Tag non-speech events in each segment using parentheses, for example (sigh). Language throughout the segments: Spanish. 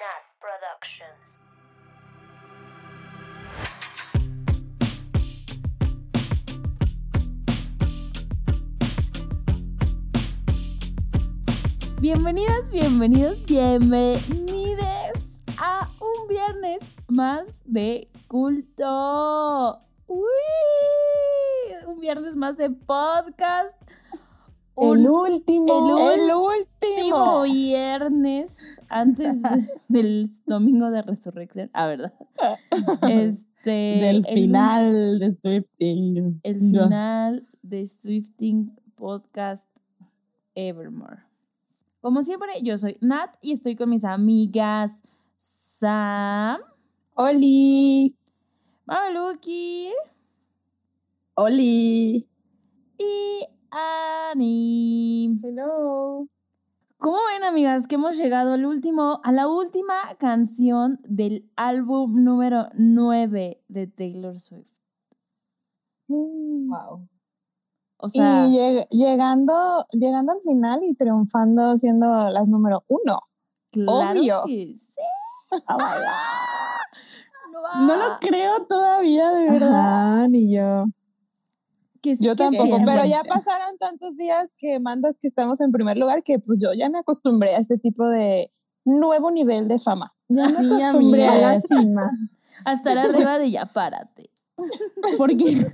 Nat. Bienvenidas, bienvenidos, bienvenides a un viernes más de culto. Uy, un viernes más de podcast. El último. el El último viernes antes de- (laughs) del domingo de resurrección. Ah, ¿verdad? (laughs) Este, del el final de Swifting. el final de Swifting Podcast Evermore. Como siempre, yo soy Nat y estoy con mis amigas Sam, Oli. Mameluki Oli. y Annie. Hello. ¿Cómo ven, amigas, que hemos llegado al último, a la última canción del álbum número 9 de Taylor Swift? Wow. O sea, y lleg- llegando, llegando al final y triunfando siendo las número uno. claro obvio. que sí. Oh my God. No, No lo creo todavía, de verdad. Ajá, ni yo. Que Yo que tampoco, sí. pero ya pasaron tantos días que mandas que estamos en primer lugar que pues yo ya me acostumbré a este tipo de nuevo nivel de fama. Ya me Sí, acostumbré a la cima. Hasta la arriba de ya párate. (laughs) Porque,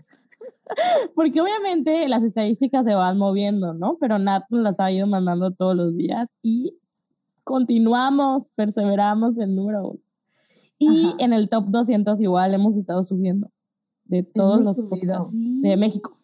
(laughs) porque obviamente las estadísticas se van moviendo, ¿no? Pero Nat las ha ido mandando todos los días y continuamos, perseveramos en número uno. Y Ajá. en el top 200 igual hemos estado subiendo de todos los Sí. de México.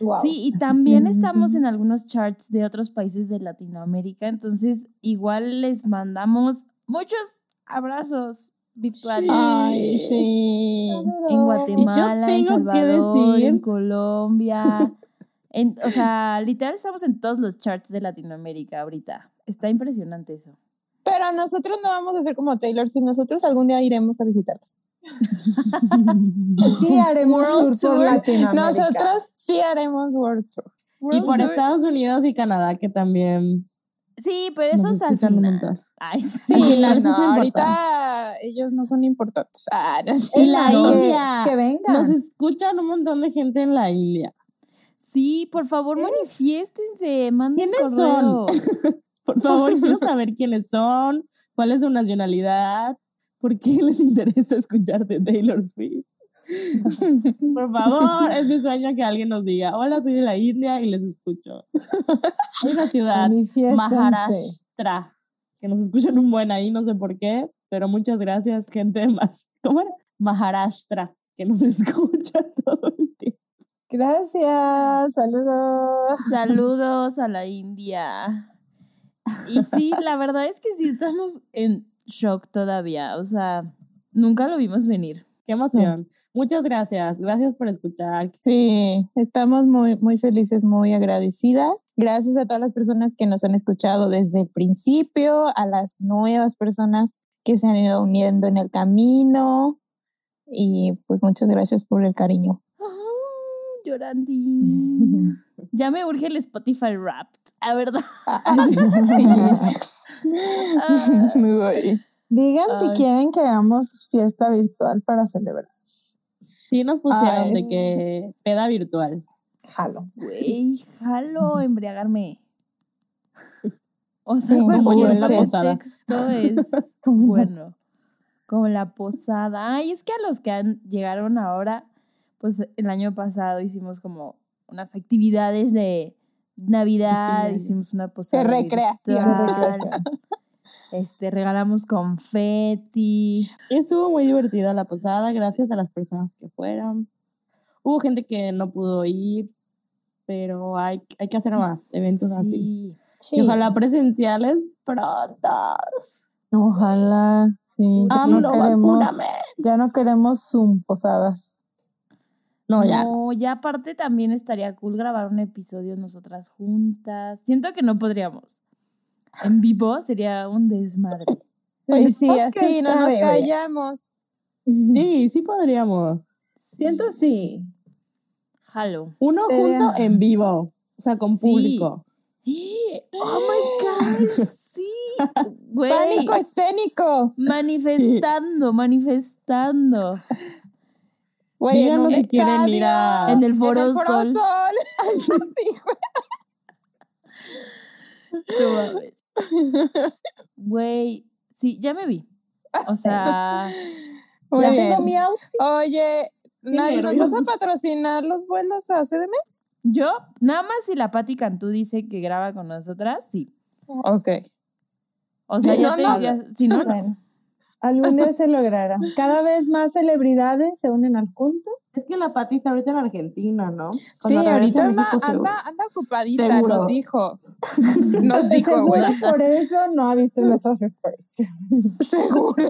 Wow. Sí, y también estamos en algunos charts de otros países de Latinoamérica, entonces igual les mandamos muchos abrazos virtuales. Ay, sí. En Guatemala, en Salvador, en Colombia. (laughs) En, o sea, literal estamos en todos los charts de Latinoamérica ahorita. Está impresionante eso. Pero nosotros no vamos a ser como Taylor si nosotros algún día iremos a visitarlos. Sí, (laughs) haremos World tour por Tour. Latinoamérica. Nosotros sí haremos World Tour. y World por Tour. Estados Unidos y Canadá, que también Sí, pero eso es al final. Ay, sí. Sí, Al final no, ahorita ellos no son importantes. Ah, no sé. Y la No, India. Que venga. Nos escuchan un montón de gente en la India. Sí, por favor, manifiéstense, manden ¿Quiénes correo. (laughs) Por favor, quiero saber quiénes son, cuál es su nacionalidad, por qué (laughs) les interesa escuchar de Taylor Swift. (laughs) Por favor, es mi sueño que alguien nos diga, hola, soy de la India y les escucho. Hay una ciudad. Maharashtra, que nos escuchan un buen ahí, no sé por qué, pero muchas gracias, gente de ¿cómo era? Maharashtra, que nos (laughs) escucha todo el tiempo. Gracias. Saludos. Saludos a la India. Y sí, la verdad es que sí estamos en shock todavía. O sea, nunca lo vimos venir. Qué emoción. Muchas gracias, gracias por escuchar. Sí, estamos muy, muy felices, muy agradecidas. Gracias a todas las personas que nos han escuchado desde el principio, a las nuevas personas que se han ido uniendo en el camino. Y pues muchas gracias por el cariño. Ah, llorandín. (laughs) Ya me urge el Spotify Wrapped. A verdad. (laughs) (laughs) Muy Digan Ay. si quieren que hagamos fiesta virtual para celebrar. Sí nos pusieron Ah, de es- que peda virtual. Jalo. Güey, jalo embriagarme. O sea, Sí, cualquier como en la posada. pretexto es (laughs) bueno. Como la posada. Ay, es que a los que han, llegaron ahora, pues el año pasado hicimos como unas actividades de Navidad, Sí. hicimos una posada. recreación. virtual, De recreación. Este, regalamos confeti. Estuvo muy divertida la posada, gracias a las personas que fueron. Hubo gente que no pudo ir, pero hay, hay que hacer más eventos así. Sí. Y ojalá presenciales pronto. Ojalá. Sí. ya no queremos, vacúname. ya no queremos Zoom posadas. No, ya. No, ya aparte también estaría cool grabar un episodio nosotras juntas. Siento que no podríamos. En vivo sería un desmadre. (laughs) Pues sí, podcast así no nos callamos. Sí, sí podríamos. Siento sí. Jalo. Uno Sería- junto en vivo, o sea, con Sí. público. (gasps) ¡Oh, my gosh! ¡Sí! (laughs) Güey, Pánico escénico. manifestando, manifestando. Güey, Digan lo quieren ir a- En el Foro en el Foro Sol. (laughs) (laughs) Güey, sí, ya me vi. O sea, (laughs) Muy ya bien. tengo mi outfit. Oye, Nadie, ¿nos vas a patrocinar los vuelos a CDMX? yo, nada más si la Patti Cantú dice que graba con nosotras, sí. Ok. O sea, Si ya no, te no. si no, no. Día (laughs) se logrará. Cada vez más celebridades se unen al culto. Es que la Pati está ahorita en Argentina, ¿no? Sí, Cuando ahorita anda, México, seguro. anda, anda ocupadita, Seguro. (laughs) nos dijo. Nos dijo, güey. Por eso no ha visto nuestros stories. (laughs) Seguro.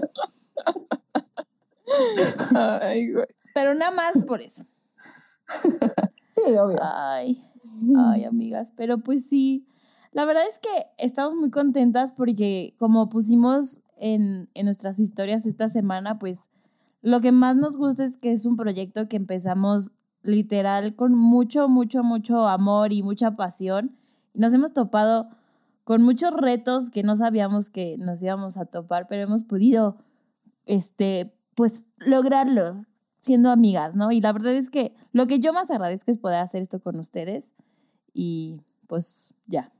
Ay, güey. Pero nada más por eso. Sí, obvio. Ay, ay, amigas, pero pues sí, la verdad es que estamos muy contentas porque como pusimos en, en nuestras historias esta semana, pues lo que más nos gusta es que es un proyecto que empezamos literal con mucho, mucho, mucho amor y mucha pasión. Nos hemos topado con muchos retos que no sabíamos que nos íbamos a topar, pero hemos podido, este, pues lograrlo siendo amigas, ¿no? Y la verdad es que lo que yo más agradezco es poder hacer esto con ustedes y pues ya.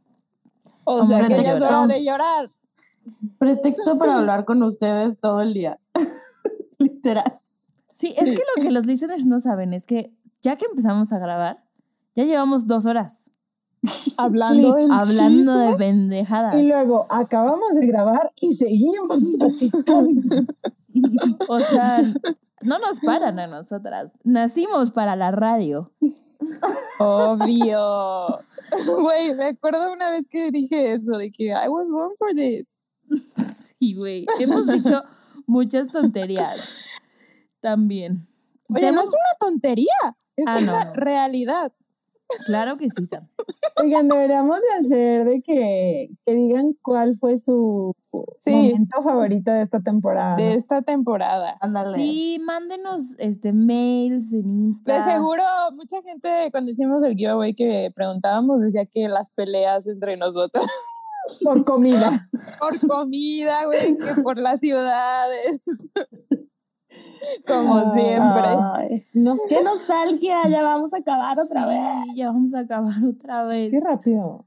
O sea, que ya es llorar. hora de llorar. Pretexto para hablar con ustedes todo el día. (laughs) Literal. Sí, es que lo que los listeners no saben es que ya que empezamos a grabar, ya llevamos dos horas Hablando del hablando de pendejadas. Y luego acabamos de grabar y seguimos. (laughs) O sea, no nos paran a nosotras. Nacimos para la radio. Obvio. (laughs) Güey, me acuerdo una vez que dije eso, de que I was born for this. (laughs) Sí, güey. Hemos dicho muchas tonterías también. Oye, no es una tontería, es Ah, una no. realidad. Claro que sí, Sam. Oigan, deberíamos de hacer de que, que digan cuál fue su Sí. momento favorito de esta temporada. De esta temporada. Ándale. Sí, mándenos este mails en Insta. De seguro, mucha gente cuando hicimos el giveaway que preguntábamos decía que las peleas entre nosotros Por comida. por comida, güey, que por las ciudades. (laughs) Como siempre. Qué nostalgia, ya vamos a acabar otra vez. ya vamos a acabar otra vez. Qué rápido.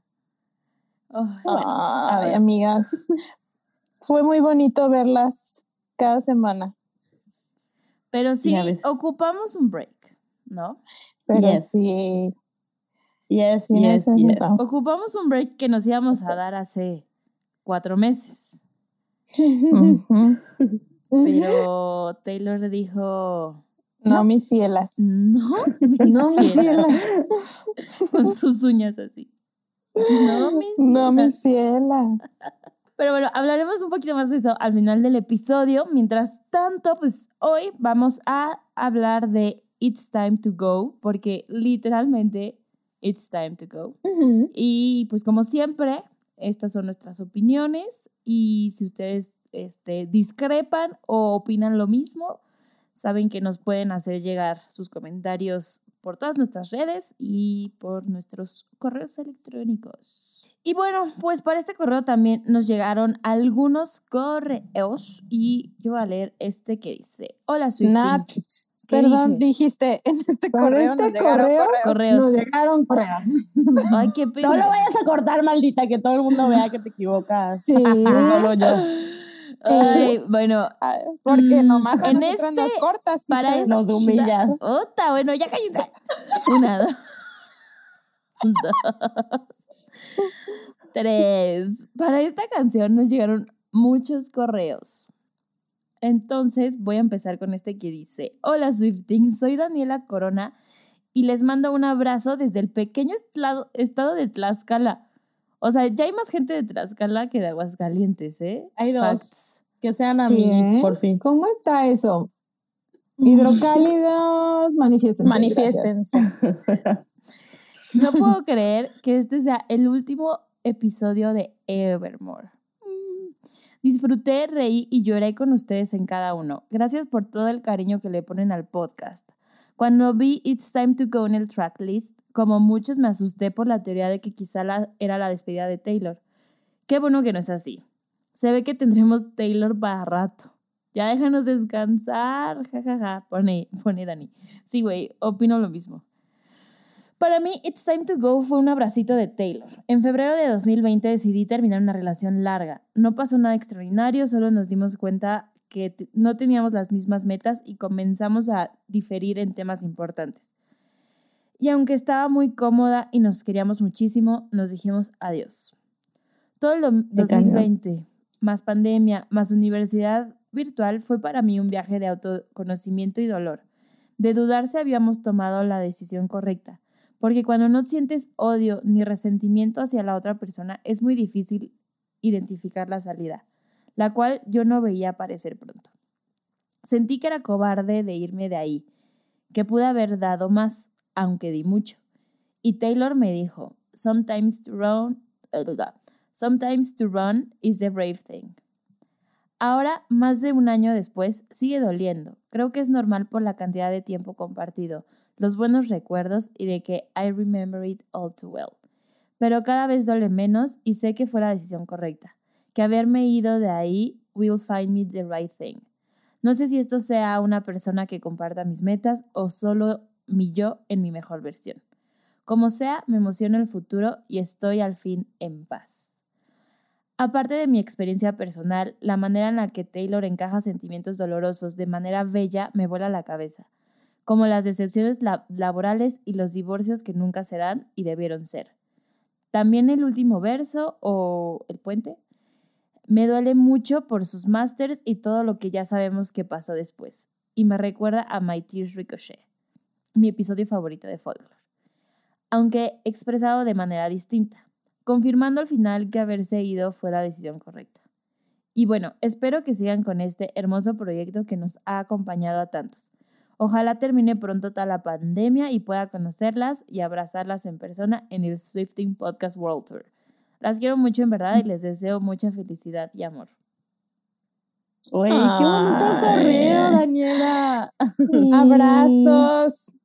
Ay, a Ay, ver. amigas. Fue muy bonito verlas cada semana. pero sí, ocupamos un break, ¿no? Pero Yes. sí, Yes, yes, yes. encantó. Ocupamos un break que nos íbamos a dar hace cuatro meses. Pero Taylor dijo, No, mis cielas. no, mis No, cielas", ciela. con sus uñas así. No, mis No, cielas. mis cielas. Pero bueno, hablaremos un poquito más de eso al final del episodio. Mientras tanto, pues hoy vamos a hablar de It's Time to Go, porque literalmente It's Time to Go. Y pues como siempre, estas son nuestras opiniones y si ustedes este, discrepan o opinan lo mismo, saben que nos pueden hacer llegar sus comentarios por todas nuestras redes y por nuestros correos electrónicos. Y bueno, pues para este correo también nos llegaron algunos correos y yo voy a leer este que dice, hola Swifties. Nat, ¿Qué perdón, dije? dijiste en este Para correo este nos llegaron correo, correos. Correos. Nos llegaron correos. (laughs) Ay, qué No pena. lo vayas a cortar, maldita, que todo el mundo vea que te equivocas. Sí. (laughs) Solo yo. (laughs) Ay, bueno, Porque Mm, nomás en nos este- cortas. para este- Nos humillas. Otra, bueno, ya cállense. Una, dos, dos, tres. Para esta canción nos llegaron muchos correos. Entonces voy a empezar con este que dice, hola Swifting, soy Daniela Corona y les mando un abrazo desde el pequeño estado de Tlaxcala. O sea, ya hay más gente de Tlaxcala que de Aguascalientes, ¿eh? Hay dos. Facts. Que sean amigos, por fin. ¿Cómo está eso? (laughs) Hidrocálidos, manifiéstense. Manifiéstense. (laughs) No puedo creer que este sea el último episodio de Evermore. Mm. Disfruté, reí y lloré con ustedes en cada uno. Gracias por todo el cariño que le ponen al podcast. Cuando vi It's Time to Go en el tracklist, como muchos me asusté por la teoría de que quizá era la despedida de Taylor. Qué bueno que no es así. Se ve que tendremos Taylor para rato. Ya déjanos descansar, jajaja, ja, ja. pone, pone Dani. Sí, güey, opino lo mismo. Para mí, It's Time to Go fue un abracito de Taylor. En febrero de 2020 decidí terminar una relación larga. No pasó nada extraordinario, solo nos dimos cuenta que no teníamos las mismas metas y comenzamos a diferir en temas importantes. Y aunque estaba muy cómoda y nos queríamos muchísimo, nos dijimos adiós. Todo el 2020, más pandemia, más universidad virtual, fue para mí un viaje de autoconocimiento y dolor. De dudar si habíamos tomado la decisión correcta, porque cuando no sientes odio ni resentimiento hacia la otra persona, es muy difícil identificar la salida, la cual yo no veía aparecer pronto. Sentí que era cobarde de irme de ahí, que pude haber dado más, aunque di mucho. Y Taylor me dijo, sometimes to run, sometimes to run is the brave thing. Ahora, más de un año después, sigue doliendo. Creo que es normal por la cantidad de tiempo compartido, los buenos recuerdos y de que I remember it all too well. Pero cada vez duele menos y sé que fue la decisión correcta, que haberme ido de ahí will find me the right thing. No sé si esto sea una persona que comparta mis metas o solo mi yo en mi mejor versión. Como sea, me emociona el futuro y estoy al fin en paz. Aparte de mi experiencia personal, la manera en la que Taylor encaja sentimientos dolorosos de manera bella me vuela la cabeza, como las decepciones laborales y los divorcios que nunca se dan y debieron ser. También el último verso o el puente me duele mucho por sus masters y todo lo que ya sabemos que pasó después, y me recuerda a My Tears Ricochet mi episodio favorito de Folklore, aunque expresado de manera distinta, confirmando al final que haberse ido fue la decisión correcta. Y bueno, espero que sigan con este hermoso proyecto que nos ha acompañado a tantos. Ojalá termine pronto toda la pandemia y pueda conocerlas y abrazarlas en persona en el Swifting Podcast World Tour. Las quiero mucho en verdad y les deseo mucha felicidad y amor. Oye, qué bonito correo, Daniela. Abrazos.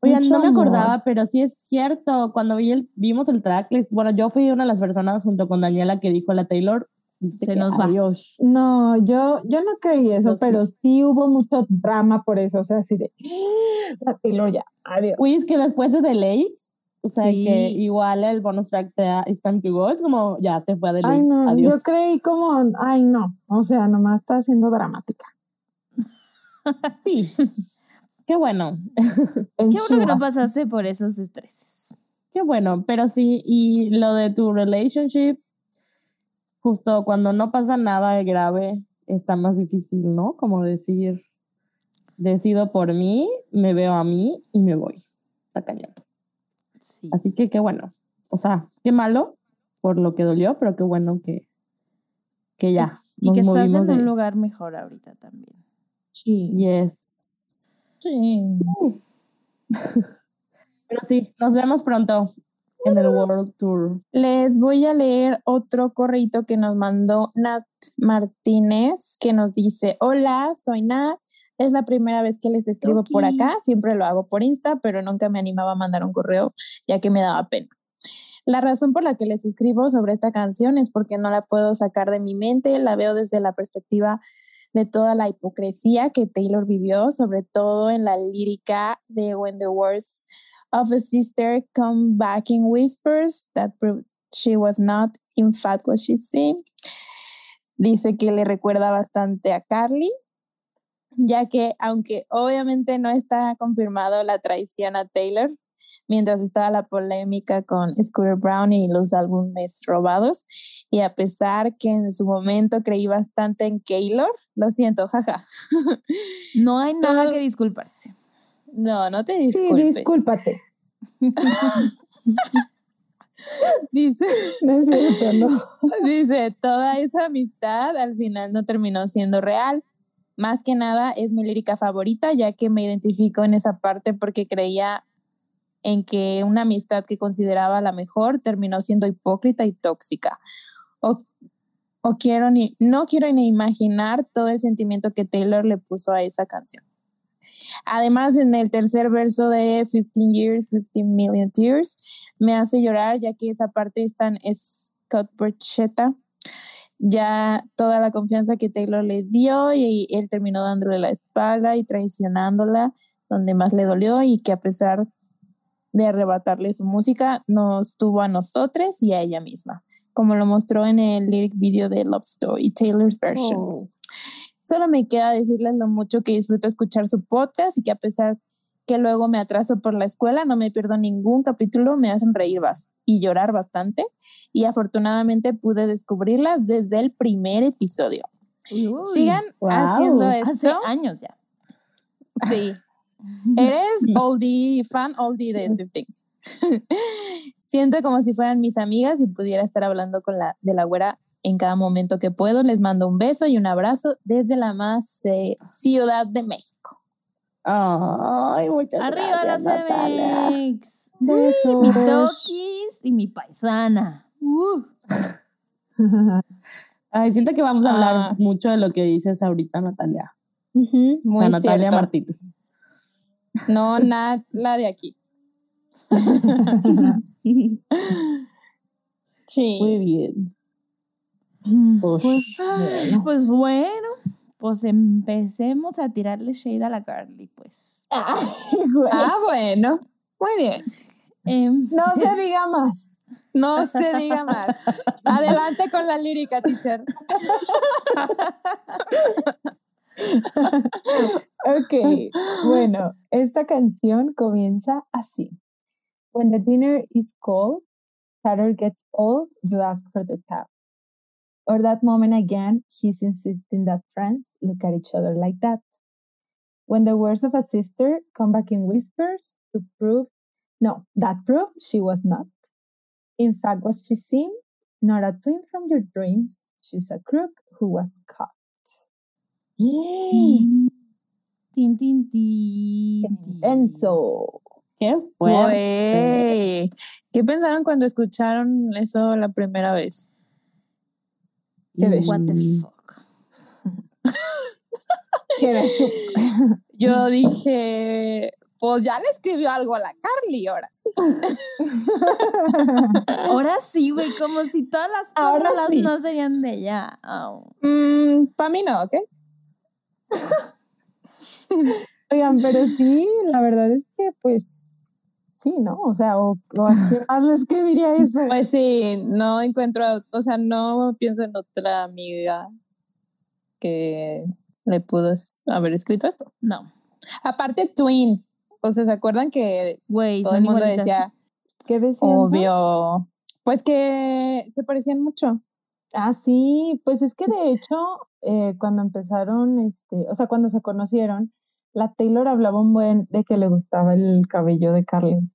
Oigan, no me acordaba, pero sí es cierto. Cuando vi el, vimos el tracklist, bueno, yo fui una de las personas junto con Daniela que dijo a la Taylor, se nos va. Adiós. No, yo, yo no creí eso, pero sí. hubo mucho drama por eso. O sea, así de la Taylor ya, adiós. Uy, es que después de The Late, o sea, que igual el bonus track sea It's Time to Go, es como ya se fue a The Ay, no, yo creí como, ay, no. O sea, nomás está siendo dramática. (laughs) sí. Qué bueno. Qué bueno que no pasaste por esos estreses. Qué bueno, pero sí, y lo de tu relationship, justo cuando no pasa nada de grave, está más difícil, ¿no? Como decir, decido por mí, me veo a mí y me voy. Está cañón. Sí. Así que qué bueno. O sea, qué malo por lo que dolió, pero qué bueno que, que ya. Y, que estás en un lugar mejor ahorita también. Sí. Yes. Sí. (laughs) Pero sí, nos vemos pronto en el World Tour. Les voy a leer otro correo que nos mandó Nat Martínez, que nos dice, hola, soy Nat. Es la primera vez que les escribo por acá, siempre lo hago por Insta, pero nunca me animaba a mandar un correo ya que me daba pena. La razón por la que les escribo sobre esta canción es porque no la puedo sacar de mi mente, la veo desde la perspectiva de toda la hipocresía que Taylor vivió, sobre todo en la lírica de When the Words of a Sister Come Back in Whispers, that proved she was not in fact what she seemed. Dice que le recuerda bastante a Carly, ya que aunque obviamente no está confirmado la traición a Taylor, mientras estaba la polémica con Scooter Brown y los álbumes robados. Y a pesar que en su momento creí bastante en Taylor, lo siento, jaja. No hay nada que disculparse. No, no te disculpes. Sí, discúlpate. (laughs) dice, no dice, toda esa amistad al final no terminó siendo real. Más que nada es mi lírica favorita, ya que me identifico en esa parte porque creía en que una amistad que consideraba la mejor terminó siendo hipócrita y tóxica. O, o quiero ni, no quiero ni imaginar todo el sentimiento que Taylor le puso a esa canción. Además, en el tercer verso de 15 Years, 15 Million Tears, me hace llorar ya que esa parte es tan Scott ya toda la confianza que Taylor le dio y él terminó dándole la espalda y traicionándola donde más le dolió y que a pesar de arrebatarle su música, nos tuvo a nosotros y a ella misma, como lo mostró en el lyric video de Love Story, Taylor's version. Oh. Solo me queda decirles lo mucho que disfruto escuchar su podcast y que a pesar que luego me atraso por la escuela, no me pierdo ningún capítulo, me hacen reír y llorar bastante. Y afortunadamente pude descubrirlas desde el primer episodio. Uy, Sigan Wow. haciendo hace esto. años ya. Sí. (laughs) Eres oldie, fan oldie de Swifting. (laughs) Siento como si fueran mis amigas y pudiera estar hablando con la de la güera en cada momento que puedo. Les mando un beso y un abrazo desde la más eh, Ciudad de México. Ay, muchas Arriba gracias, las Natalia. CMX. Besos. Mi toquis y mi paisana. Uh. (laughs) Ay, siento que vamos a hablar Ah. mucho de lo que dices ahorita, Natalia. Ujú. o Muy sea, Natalia cierto. Martínez. No, nada la de aquí. (laughs) Sí. Muy bien. Pues, Ay, pues bueno, pues empecemos a tirarle shade a la Carly, pues. Ay. Ah, bueno. Muy bien. Em, No se (laughs) diga más. No se diga más. Adelante con la lírica, teacher. Ok, bueno, esta canción comienza así. When the dinner is cold, chatter gets old, you ask for the tab. Or that moment again, he's insisting that friends look at each other like that. When the words of a sister come back in whispers to prove, no, that proved she was not. In fact, what she seemed, not a twin from your dreams, she's a crook who was caught. (gasps) tin, tin, tin, tin. Enzo. qué fuerte. Güey. ¿Qué pensaron cuando escucharon eso la primera vez? Qué de- What the Mm, fuck. (laughs) Quedé shook. Yo dije, pues ya le escribió algo a la Carly ahora. (laughs) Ahora sí, güey, como si todas las Ahora sí. no serían de ella. Au. Para mí no, ¿ok? (laughs) Oigan, pero sí, la verdad es que pues sí, ¿no? O sea, o, o a quién más le escribiría eso. (laughs) Pues sí, no encuentro, o sea, no pienso en otra amiga que le pudo haber escrito esto. No, Aparte, Twin. O sea, ¿se acuerdan que todo el mundo decía, ¿Qué decían? Obvio, pues que se parecían mucho? Ah, sí, pues es que de hecho, eh, cuando empezaron, este, o sea, cuando se conocieron, la Taylor hablaba un buen de que le gustaba el cabello de Carly.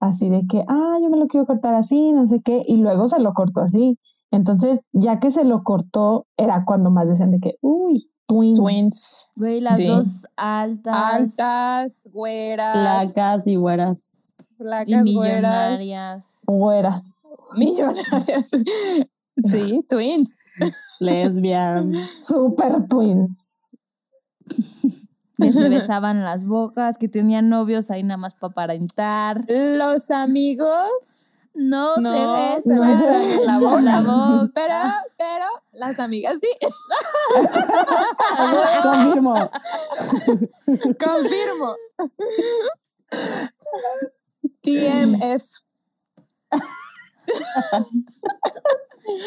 Así de que, ah, yo me lo quiero cortar así, no sé qué, y luego se lo cortó así. Entonces, ya que se lo cortó, era cuando más decían de que, uy, twins. Twins. Güey, las Sí. dos altas. Altas, güeras, Placas y güeras. Y flacas, güeras, millonarias. Güeras. millonarias. (laughs) Sí, twins. Lesbian. (laughs) Super twins. Que se (laughs) besaban las bocas, que tenían novios ahí nada más para aparentar. Los amigos No, no se se besan. besan en la (laughs) boca. La boca. Pero, pero las amigas sí. (laughs) Confirmo. Confirmo. TMF.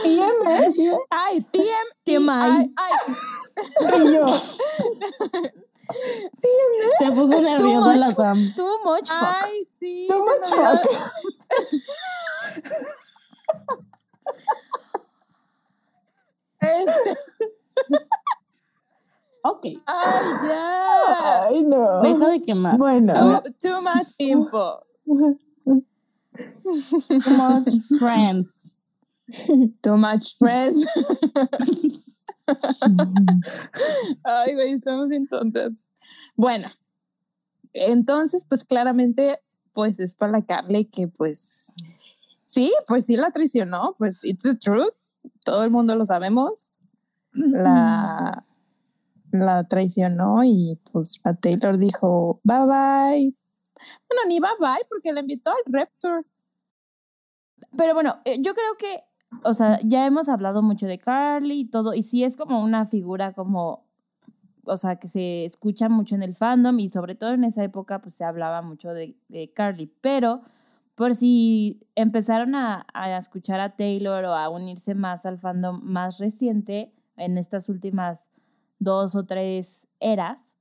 IMF. Ay, TM. TMI. Ay, ay. Y yo, Te puso nerviosa la much. Sam. Too much fuck. Ay, sí. too much fuck. Este, Ok. ay, ya. Ay, no. Deja de quemar. Bueno. Too, too much info. Too much friends. Too much friends. (laughs) (laughs) Ay, güey, estamos bien tontas. Bueno, entonces, pues claramente, pues es para la Carly que, pues, sí, pues sí la traicionó, pues it's the truth. Todo el mundo lo sabemos. La, la traicionó y pues la Taylor dijo, bye bye. Bueno, ni bye bye porque la invitó al Raptor. Pero bueno, eh, yo creo que o sea, ya hemos hablado mucho de Carly y todo, y sí es como una figura como, o sea, que se escucha mucho en el fandom y sobre todo en esa época pues se hablaba mucho de, Carly, pero por si empezaron a, a, escuchar a Taylor o a unirse más al fandom más reciente en estas últimas dos o tres eras,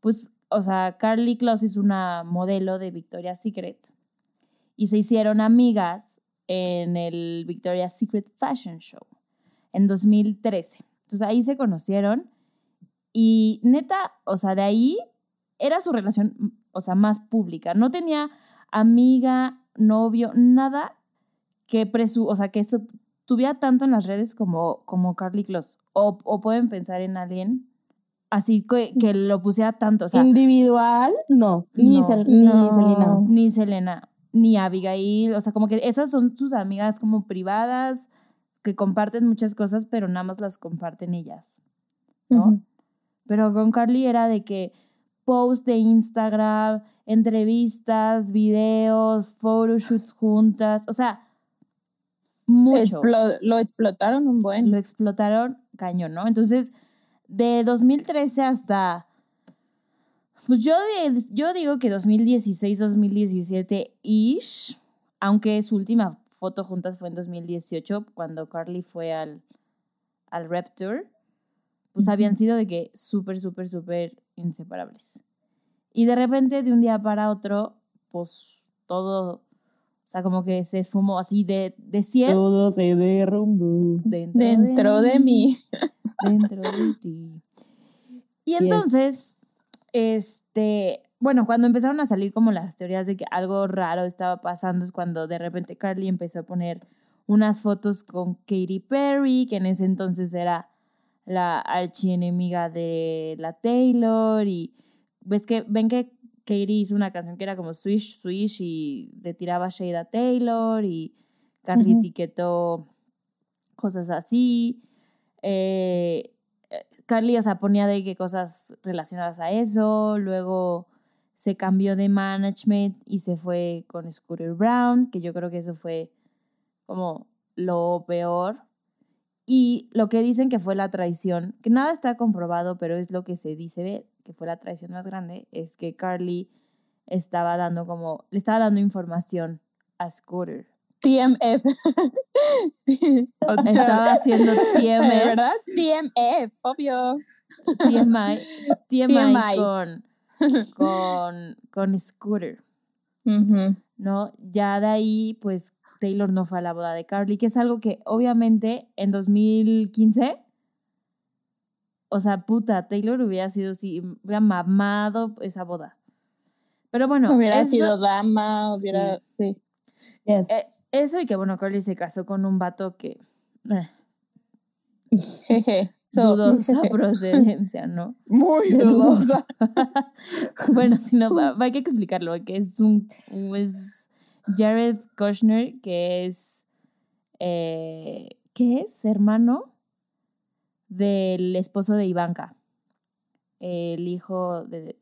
pues, o sea, Carly Kloss es una modelo de Victoria's Secret y se hicieron amigas en el Victoria's Secret Fashion Show en 2013. Entonces ahí se conocieron y neta, o sea, de ahí era su relación, o sea, más pública. No tenía amiga, novio, nada que presu, o sea, que eso tuviera tanto en las redes como, como Carly Kloss. O, o pueden pensar en alguien así que, que, lo pusiera tanto. O sea, Individual, no. Ni, no, Sel ni Selena. Ni Selena, ni Abigail. O sea, como que esas son sus amigas como privadas que comparten muchas cosas, pero nada más las comparten ellas. ¿No? Uh -huh. Pero con Carly era de que post de Instagram, entrevistas, videos, photoshoots juntas, o sea, mucho. Explo lo explotaron un buen. Lo explotaron cañón, ¿no? Entonces, de 2013 hasta, pues yo, yo digo que 2016, 2017 ish, aunque su última foto juntas fue en 2018, cuando Carly fue al, al Rep Tour, pues habían sido de que súper, súper, súper inseparables. Y de repente, de un día para otro, pues todo, o sea, como que se esfumó así de, de 100. Todo se derrumbó. Dentro, dentro de, de mí. Dentro de ti. Y (laughs) entonces, este, bueno, cuando empezaron a salir como las teorías de que algo raro estaba pasando, es cuando de repente Carly empezó a poner unas fotos con Katy Perry, que en ese entonces era la archienemiga de la Taylor y ves que ven que Katie hizo una canción que era como Swish Swish y le tiraba shade a Taylor y Carly uh -huh. etiquetó cosas así. Eh, Carly, o sea, ponía de qué cosas relacionadas a eso. Luego se cambió de management y se fue con Scooter Brown, que yo creo que eso fue como lo peor. Y lo que dicen que fue la traición, que nada está comprobado, pero es lo que se dice que fue la traición más grande, es que Carly estaba dando como, le estaba dando información a Scooter. TMF. (laughs) estaba haciendo (laughs) TMF. ¿Verdad? TMF, obvio. TMI, TMI, TMI. Con, con, con Scooter. Uh -huh. ¿No? Ya de ahí, pues Taylor no fue a la boda de Carly, que es algo que obviamente en 2015, o sea, puta, Taylor hubiera sido si hubiera mamado esa boda. Pero bueno. Hubiera eso, sido dama, hubiera, sí. sí. Yes. Eh, eso y que bueno, Carly se casó con un vato que. Eh, Jeje. (laughs) So, dudosa (laughs) procedencia, ¿no? Muy dudosa. (laughs) bueno, si no, hay que explicarlo, que es un. Es Jared Kushner, que es. Eh, ¿Qué es? Hermano del esposo de Ivanka. El hijo de.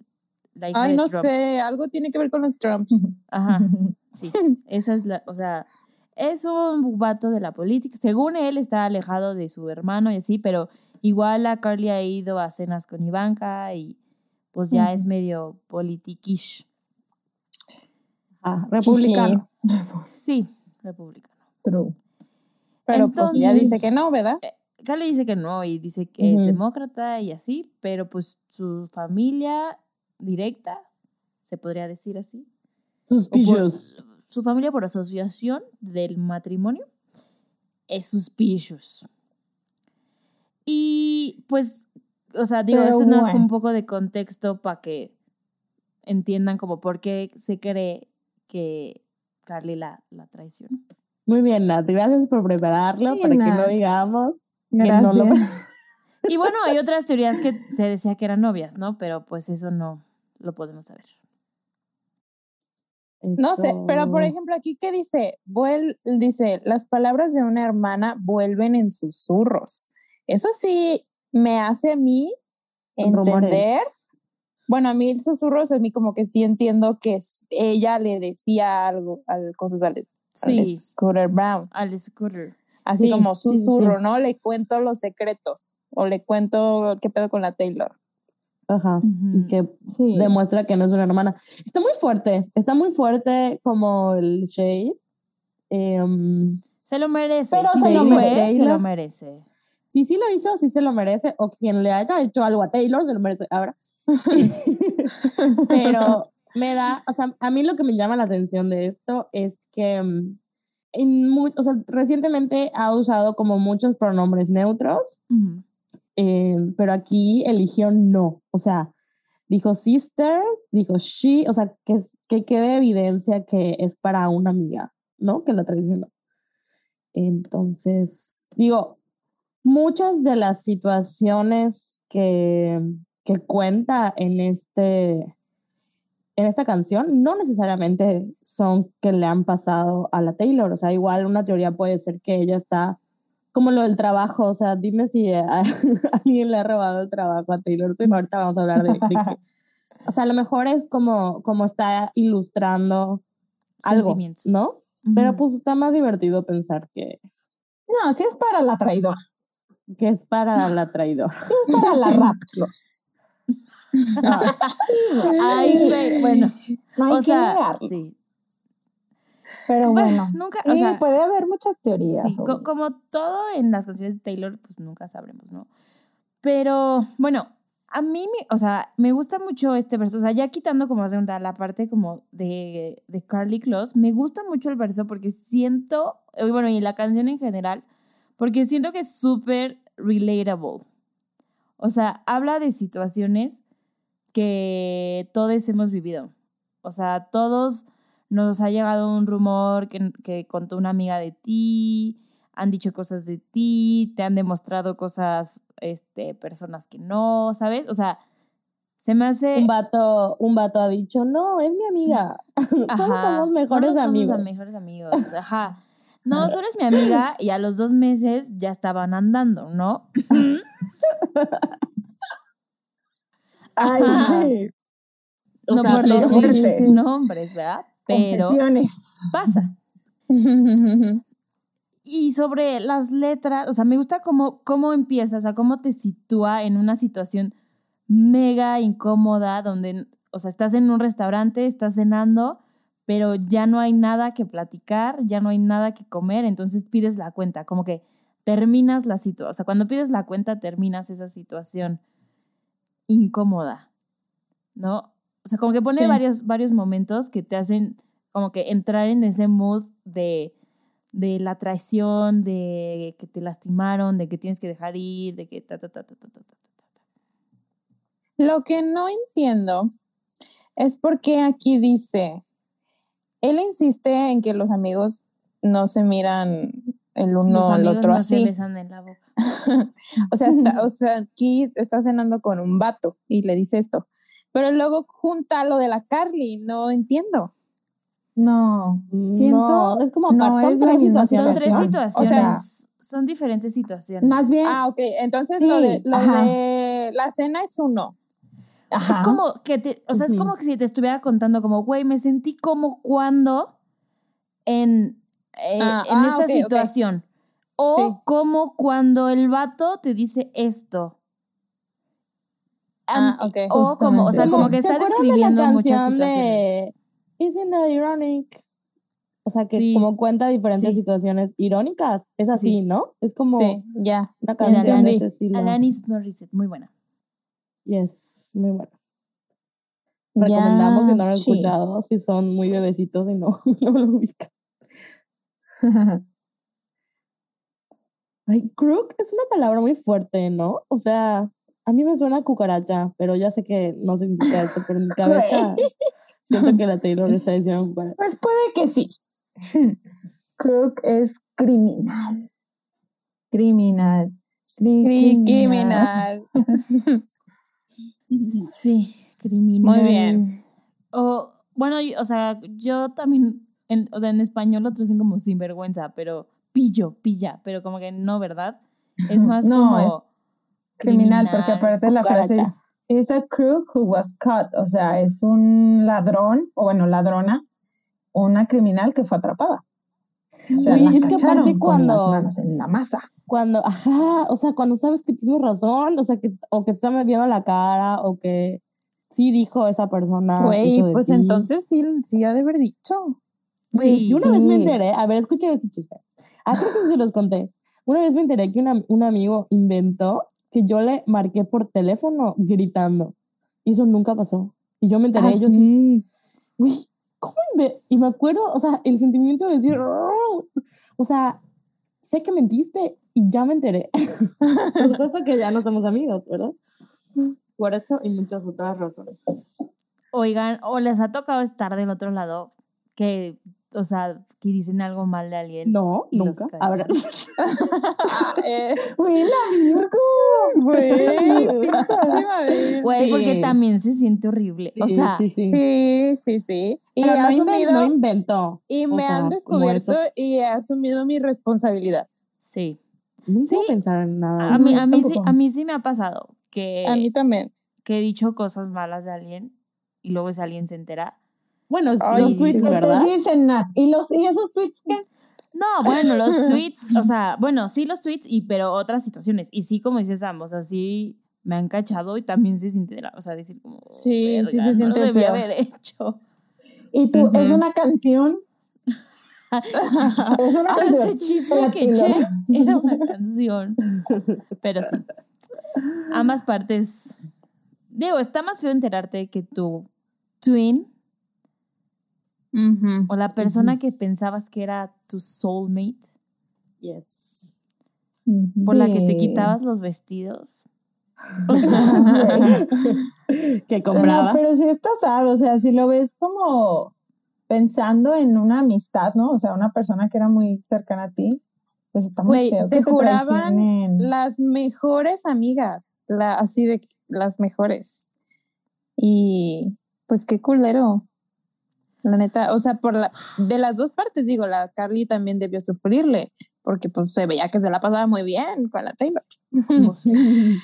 La hija Ay, de no Trump. sé, algo tiene que ver con los Trumps. Ajá. (laughs) Sí, esa es la. O sea, es un vato de la política. Según él, está alejado de su hermano y así, pero igual a Carly ha ido a cenas con Ivanka y pues ya mm. es medio politiquish. Ah, republicano. Sí, republicano. True. Pero Entonces, pues ya dice que no, ¿verdad? Eh, Carly dice que no y dice que es demócrata y así, pero pues su familia directa, se podría decir así. Suspicious. Por, su familia por asociación del matrimonio es suspicious. Y pues, o sea, digo, Pero esto bueno. es como un poco de contexto para que entiendan como por qué se cree que Carly la, la traicionó. Muy bien, Nat, gracias por prepararlo sí, para Nat. que no digamos. Gracias. No lo... (laughs) Y bueno, hay otras teorías que se decía que eran novias, ¿no? Pero pues eso no lo podemos saber. Esto... No sé, pero por ejemplo, aquí que dice, Vuel, dice, las palabras de una hermana vuelven en susurros. Eso sí me hace a mí entender. Rumores. Bueno, a mí el susurros, a mí como que sí entiendo que ella le decía algo, al, cosas al, sí, al Scooter Brown. Al Scooter. Así Sí, como sí, sí, susurro, sí. ¿no? Le cuento los secretos o le cuento qué pedo con la Taylor. Ajá. Ujú. Y que Sí. demuestra que no es una hermana. Está muy fuerte, está muy fuerte como el shade. Em, Se lo merece. Pero se lo merece. se lo merece. si sí lo hizo, sí se lo merece, o quien le haya hecho algo a Taylor se lo merece ahora. (laughs) (laughs) Pero me da, o sea, a mí lo que me llama la atención de esto es que mm, en mu- o sea, recientemente ha usado como muchos pronombres neutros, Ujú. eh, pero aquí eligió no. O sea, dijo sister, dijo she, o sea, que, que quede evidencia que es para una amiga, ¿no? Que la traicionó. Entonces, digo, muchas de las situaciones que, que cuenta en este en esta canción no necesariamente son que le han pasado a la Taylor, o sea, igual una teoría puede ser que ella está como lo del trabajo, o sea, dime si a, (laughs) alguien le ha robado el trabajo a Taylor Swift, ahorita vamos a hablar de, de que, o sea, a lo mejor es como, como está ilustrando algo. ¿no? Ujú. Pero pues está más divertido pensar que, No, sí es para la traidora. que es para la traidora. Sí es para la (laughs) rap Ay, güey, bueno. No hay o que sea, sí. Pero bueno, Nunca, sí, o sea, puede haber muchas teorías. Sí, co- obvio. como todo en las canciones de Taylor, pues nunca sabremos, ¿no? Pero bueno, a mí, me, o sea, me gusta mucho este verso. O sea, ya quitando como la parte como de, de Carly Close, me gusta mucho el verso porque siento, eh, bueno, y la canción en general, porque siento que es súper relatable. O sea, habla de situaciones que todos hemos vivido. O sea, todos nos ha llegado un rumor que, que contó una amiga de ti, han dicho cosas de ti, te han demostrado cosas, este, personas que no, ¿sabes? O sea, se me hace... Un vato, un vato ha dicho, no, es mi amiga. (laughs) Ajá, (laughs) somos mejores somos amigos. los mejores amigos, ajá. No, solo es mi amiga y a los dos meses ya estaban andando, ¿no? (laughs) Ay, (laughs) sí. O no sea, por decir sí, nombres, ¿verdad? Pero pasa. Y sobre las letras, o sea, me gusta cómo, cómo empieza, o sea, cómo te sitúa en una situación mega incómoda donde, o sea, estás en un restaurante, estás cenando, pero ya no hay nada que platicar, ya no hay nada que comer, entonces pides la cuenta, como que terminas la situación, o sea, cuando pides la cuenta terminas esa situación incómoda, ¿no? O sea, como que pone varios, varios momentos que te hacen como que entrar en ese mood de, de la traición, de que te lastimaron, de que tienes que dejar ir, de que ta, ta, ta, ta, ta, ta, ta. Lo que no entiendo es por qué aquí dice, él insiste en que los amigos no se miran el uno al otro no así. Se besan en la boca. (laughs) O sea, está- o sea, aquí está cenando con un vato y le dice esto. Pero luego junta lo de la Carly, no entiendo. No, No, siento. es como no es tres misma Son situaciones. tres situaciones, O sea, son diferentes situaciones. más bien, Ah, ok. Entonces Sí, lo, de, lo ajá. de la cena es uno. ajá. Es como que te, o sea, es como que si te estuviera contando como, güey, me sentí como cuando en, eh, Ah, en ah, esta situación. O Sí. como cuando el vato te dice esto. Ah, An- ok. O como, o sea, como que ¿Se está de la describiendo muchas situaciones. de Isn't that ironic? O sea, que Sí. como cuenta diferentes Sí. situaciones irónicas. Es así, Sí. ¿no? Es como Sí, ya. una De canción de Alanis, ese estilo. Alanis Morissette, muy buena. Yes, muy bueno. Recomendamos si no lo han escuchado, si son muy bebecitos y no, (laughs) no lo ubican. (laughs) Ay, crook es una palabra muy fuerte, ¿no? O sea, a mí me suena a cucaracha, pero ya sé que no significa eso, pero en mi (laughs) cabeza siento que la Taylor está diciendo (laughs) cucaracha. Pues puede que sí. (laughs) Crook es criminal. Criminal. Cri- Cri- Criminal. Sí, criminal. Muy bien. O, bueno, o sea, yo también, en, o sea, en español lo traducen como sinvergüenza, pero pillo, pilla, pero como que no, ¿verdad? Es (laughs) más No, como es Criminal, porque aparte la frase es is a crook who was caught, o sea, es un ladrón, o bueno, ladrona, una criminal que fue atrapada. O sea, Uy, la es que cacharon aparte con las cuando- manos en la masa. Cuando, ajá, o sea, cuando sabes que tienes razón, o sea, que, o que te están viendo la cara, o que sí dijo esa persona. Güey, pues ti. entonces sí, sí ha de haber dicho. Güey, Sí. yo una vez me Sí. enteré, a ver, escuchen este chiste. Ah, creo que se los conté. Una vez me enteré que una- un amigo inventó que yo le marqué por teléfono gritando. Y eso nunca pasó. Y yo me enteré, Ah, yo sí, güey, ¿cómo inve-?" Y me acuerdo, o sea, el sentimiento de decir, "Oh", o sea, sé que mentiste y ya me enteré. (laughs) Por supuesto que ya no somos amigos, ¿verdad? Por eso y muchas otras razones. Oigan, o les ha tocado estar del otro lado, que, o sea, que dicen algo mal de alguien. No, Y los nunca. A ver, Eh, Güey, la Virgo. Güey. Güey, porque también se siente horrible. o sea, sí, sí. Sí, sí, sí. Y Pero he no, inven- asumido, no inventó. y me sea, han descubierto y he asumido mi responsabilidad. sí. No Sí. puedo pensar en nada. A mí, No, a, mí sí, a mí sí me ha pasado que, A mí también. que he dicho cosas malas de alguien y luego ese alguien se entera. Bueno, Ay, los sí. tweets, ¿Qué ¿verdad? te dicen, Nat? ¿Y, los, ¿Y esos tweets qué? No, bueno, los (laughs) tweets, o sea, bueno, sí los tweets, y, pero otras situaciones. Y sí, como dices Sam, o sea, sí me han cachado y también se siente, la- o sea, decir como, Sí, sí "Verga, se no siente lo debí feo". haber hecho. ¿Y tú, es una canción? (laughs) es una ese canción. chisme que eché (laughs) era una canción. Pero sí. Ambas partes. Digo, está más feo enterarte que tu twin O la persona que pensabas que era tu soulmate, Yes. por la que te quitabas los vestidos. (laughs) que No, compraba. pero sí está sad, o sea, si lo ves como pensando en una amistad, ¿no? O sea, una persona que era muy cercana a ti, pues está muy Güey, feo se que juraban. Las mejores amigas, la, así de las mejores. Y pues qué culero. La neta, o sea, por la, de las dos partes, digo, la Carly también debió sufrirle, porque pues se veía que se la pasaba muy bien con la Taylor. (laughs)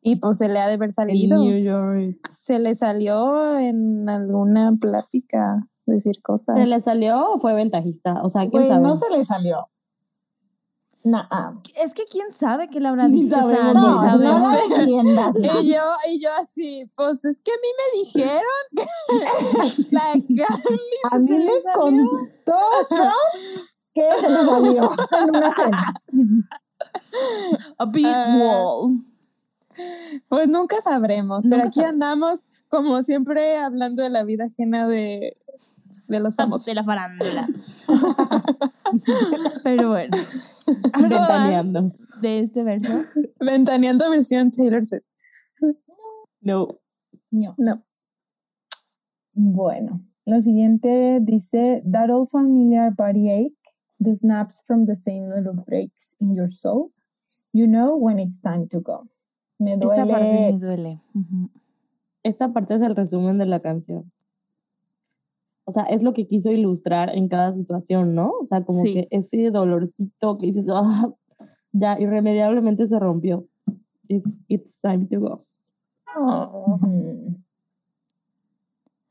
y pues se le ha de haber en salido. New York. Se le salió en alguna plática decir cosas. ¿Se le salió o fue ventajista? O sea, ¿quién sabe? no se le salió. Nah. Es que quién sabe qué le habrá Ni dicho. O sea, No, no la defiendas. (laughs) Y yo, y yo así, pues es que a mí me dijeron que (laughs) la Carly A mí me salió. contó Trump que se le salió en una cena. A big Ah. wall. Pues nunca sabremos, pero Nunca aquí sabremos. andamos como siempre hablando de la vida ajena de, de los famosos. De la farándula. (laughs) Pero bueno. ¿Algo más Ventaneando. de este verso? Ventaneando versión Taylor Swift. No. No. No. Bueno, lo siguiente dice, that old familiar body ache, the snaps from the same little breaks in your soul, you know when it's time to go. Me Esta parte duele. me duele. Esta parte es el resumen de la canción. O sea, es lo que quiso ilustrar en cada situación, ¿no? O sea, como Sí. que ese dolorcito que dices, ah, ya irremediablemente se rompió. It's, it's time to go. Oh, Ujú.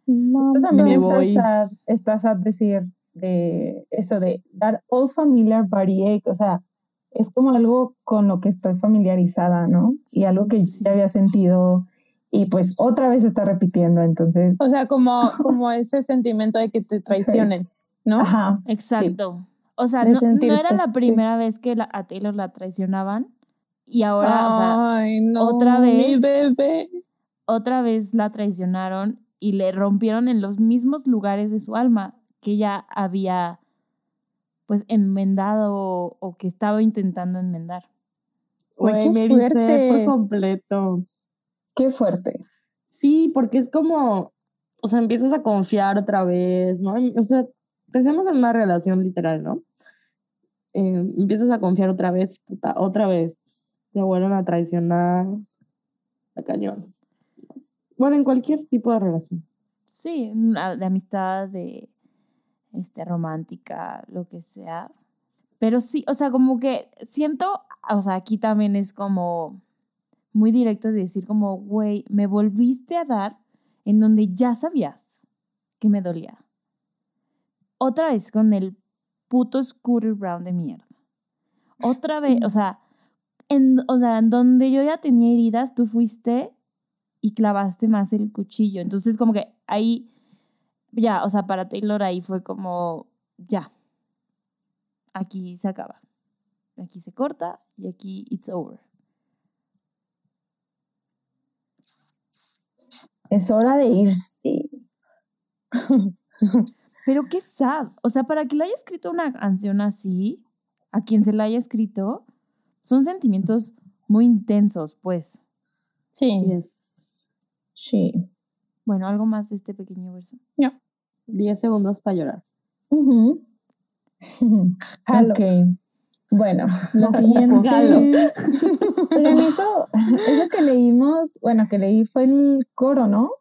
no, Esto Me también está sad, está sad decir de eso de that old familiar body ache, o sea, es como algo con lo que estoy familiarizada, ¿no? Y algo que ya había sentido y pues otra vez se está repitiendo, entonces. O sea, como, como ese sentimiento de que te traicionen, ¿no? Ajá. Exacto. O sea, no, no era la sí. primera vez que la- a Taylor la traicionaban. Y ahora, o sea, Ay, no, otra vez. Mi bebé. otra vez la traicionaron y le rompieron en los mismos lugares de su alma que ella había pues enmendado o, o que estaba intentando enmendar. Güey, qué me dice fuerte. por completo. Qué fuerte. Sí, porque es como, o sea, empiezas a confiar otra vez, ¿no? O sea, pensemos en una relación literal, ¿no? Eh, empiezas a confiar otra vez, puta, otra vez. Te vuelven a traicionar. La cañón. Bueno, en cualquier tipo de relación. Sí, de amistad, de este, romántica, lo que sea. Pero sí, o sea, como que siento, o sea, aquí también es como muy directo de decir como, güey, me volviste a dar en donde ya sabías que me dolía. Otra vez con el puto Scooter Brown de mierda. Otra vez, o sea, en, o sea, en donde yo ya tenía heridas, tú fuiste y clavaste más el cuchillo. Entonces, como que ahí, ya, o sea, para Taylor ahí fue como, ya, aquí se acaba. Aquí se corta y aquí it's over. Es hora de irse. (laughs) Pero qué sad. O sea, para que le haya escrito una canción así, a quien se la haya escrito, son sentimientos muy intensos, pues. Sí. Yes. Sí. Bueno, algo más de este pequeño verso. 10 segundos para llorar. Jalo. Ok. Bueno, (laughs) la Jalo. siguiente. (laughs) Eso, (laughs) eso que leímos, bueno, que leí fue el coro, ¿no?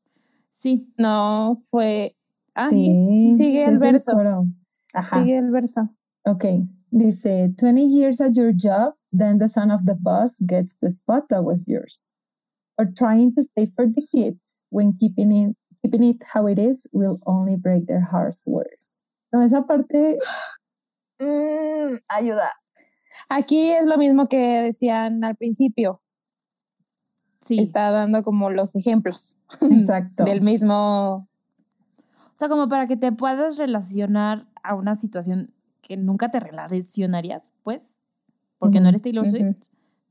Sí, No, fue. Ah, sí. Sigue el verso. coro. Ajá. Sigue el verso. Ok. Dice, 20 years at your job, then the son of the boss gets the spot that was yours. Or trying to stay for the kids when keeping it, keeping it how it is will only break their hearts worse. No, esa parte... (sighs) mm, ayuda. Aquí es lo mismo que decían al principio. sí. Está dando como los ejemplos (laughs) Exacto. del mismo. O sea, como para que te puedas relacionar a una situación que nunca te relacionarías, pues, porque no eres Taylor. Swift.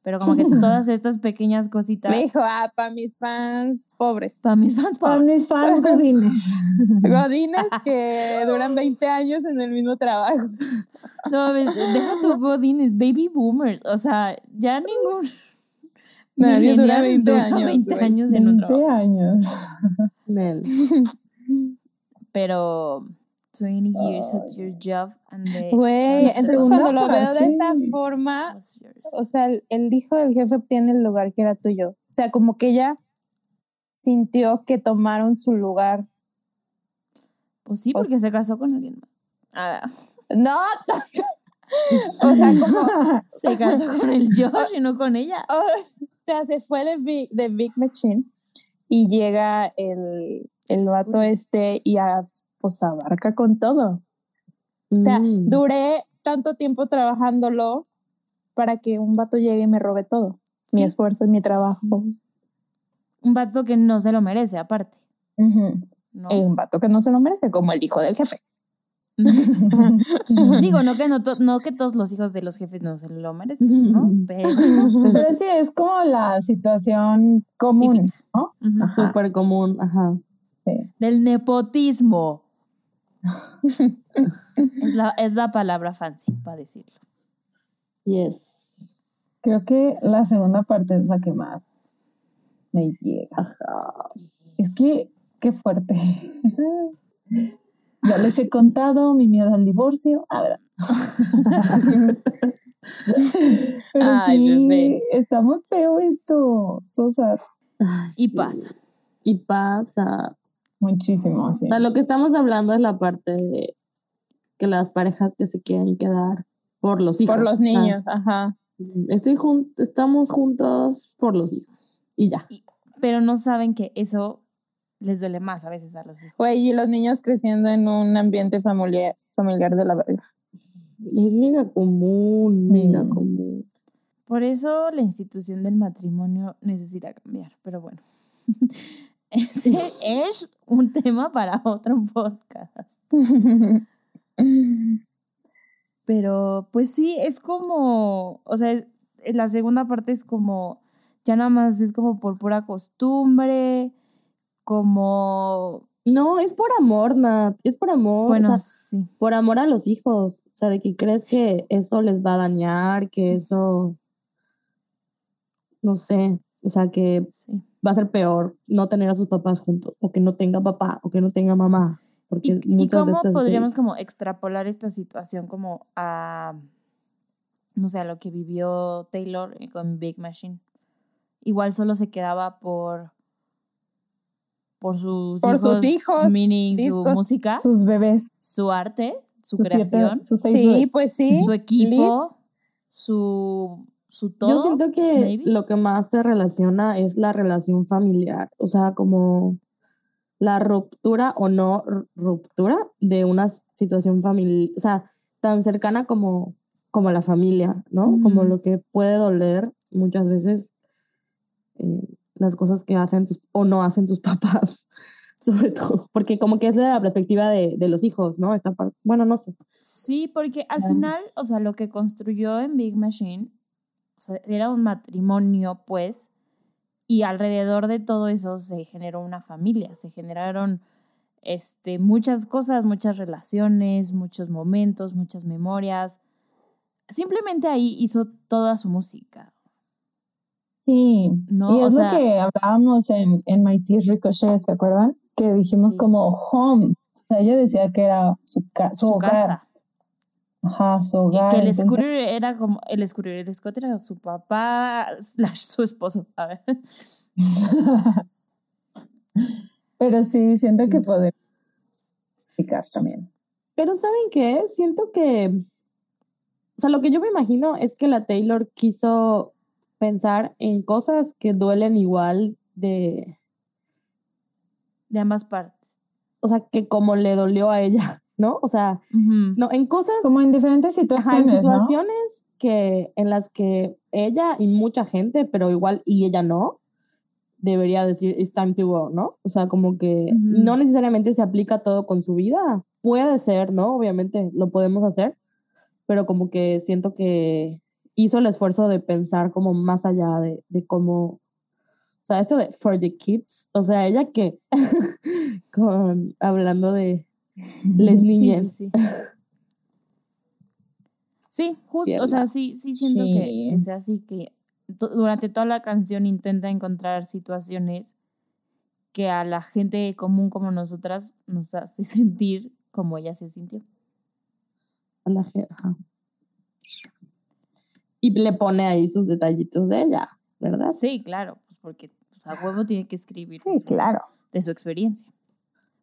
Pero como que (laughs) todas estas pequeñas cositas. Me dijo, ah, para mis fans pobres. Para mis fans, Para pobres. mis fans godines. (laughs) Godines que (laughs) duran 20 años en el mismo trabajo. No, mames, deja tu godines, baby boomers. O sea, ya ningún. Nadie dura millennial 20 dura años, 20 güey. años en un 20 trabajo. años. Nel. Pero 20 years at your job and the (laughs) Güey, entonces cuando lo veo de esta forma, o sea, el, el hijo del jefe obtiene el lugar que era tuyo. O sea, como que ella sintió que tomaron su lugar. Pues sí, porque se casó con alguien más. Ah, No, (laughs) o sea, como, (laughs) se casó con el Josh y no con ella. o sea, se fue de Big, de Big Machine y llega el, el vato este y a, pues abarca con todo. O sea, Mm. duré tanto tiempo trabajándolo para que un vato llegue y me robe todo. Mi esfuerzo y mi trabajo. Un vato que no se lo merece, aparte. Y un vato que no se lo merece, como el hijo del jefe. (laughs) Digo, no que, no, to- no que todos los hijos de los jefes no se lo merecen, ¿no? Pero. Pero sí, es como la situación común, Típica. ¿no? Súper común, ajá. Sí. Del nepotismo. Es, la, es la palabra fancy para decirlo. Yes. Creo que la segunda parte es la que más me llega. Ajá. Es que, qué fuerte. (laughs) ya les he contado mi miedo al divorcio. A ver. (laughs) Pero Ay, sí, bebé. está muy feo esto, Sosa. Ay, Y sí. pasa. Y pasa. Muchísimo, sí. O sea, lo que estamos hablando es la parte de que las parejas que se quieren quedar por los hijos. Por los niños, ajá. estoy jun- estamos juntos por los hijos. Y ya. Pero no saben que eso les duele más a veces a los hijos. Güey, y los niños creciendo en un ambiente familiar, familiar de la verga. Es mega común, mega Mm. común. Por eso la institución del matrimonio necesita cambiar. Pero bueno, (laughs) (laughs) ese es un tema para otro podcast. Pero pues sí, es como, o sea, es- la segunda parte es como, ya nada más es como por pura costumbre, como, No, es por amor, Nat. Es por amor. bueno, o sea, sí. por amor a los hijos. O sea, de que crees que eso les va a dañar, que eso. No sé. O sea, que sí. Va a ser peor no tener a sus papás juntos, o que no tenga papá, o que no tenga mamá. Porque ¿Y, cómo veces. podríamos como extrapolar esta situación como a, no sé, a lo que vivió Taylor con Big Machine? Igual solo se quedaba por por sus Por hijos, sus hijos, meaning discos, su música, Sus bebés, su arte, su sus, siete, creación, sus seis Sí, bebés. pues sí. su equipo, su su todo. Yo siento que maybe. lo que más se relaciona es la relación familiar, o sea, como la ruptura o no ruptura de una situación familiar, o sea, tan cercana como, como la familia, ¿no? Como Ujú. lo que puede doler muchas veces eh, las cosas que hacen tus, o no hacen tus (laughs) papás, sobre todo, porque como que es de la perspectiva de, de los hijos, ¿no? Esta parte, bueno, no sé. Sí, porque al Claro. final, o sea, lo que construyó en Big Machine, o sea, era un matrimonio, pues, y alrededor de todo eso se generó una familia, se generaron este, muchas cosas, muchas relaciones, muchos momentos, muchas memorias. Simplemente ahí hizo toda su música. Sí, No, y o es sea- lo que hablábamos en, en My Tears Ricochet, ¿se acuerdan? Que dijimos Sí. como home. O sea, ella decía que era su, ca- su, Su hogar. casa. Ajá, su Y hogar. que el entonces- Scooter era como, el Scooter, el Scott era su papá, (laughs) slash su esposo. A ver. (laughs) Pero sí, siento que poder explicar también. Pero ¿saben qué? Siento que, o sea, lo que yo me imagino es que la Taylor quiso pensar en cosas que duelen igual de, De ambas partes. o sea, que como le dolió a ella, ¿no? O sea, Ujú. no, en cosas, Como en diferentes ajá, en situaciones, ¿no? situaciones que, en las que ella y mucha gente, pero igual y ella no, debería decir, it's time to go, ¿no? O sea, como que Ujú. no necesariamente se aplica todo con su vida. Puede ser, ¿no? Obviamente lo podemos hacer, pero como que siento que hizo el esfuerzo de pensar como más allá de, de cómo, o sea, esto de for the kids, o sea, ella que, (laughs) con, hablando de les (laughs) niñas. sí, sí. Sí, justo, o sea, sí, sí siento que, sea así, que durante toda la canción intenta encontrar situaciones que a la gente común como nosotras nos hace (laughs) sentir como ella se sintió. a la gente. Y le pone ahí sus detallitos de ella, ¿verdad? Sí, claro, pues porque pues, a huevo tiene que escribir Sí, claro. de su experiencia.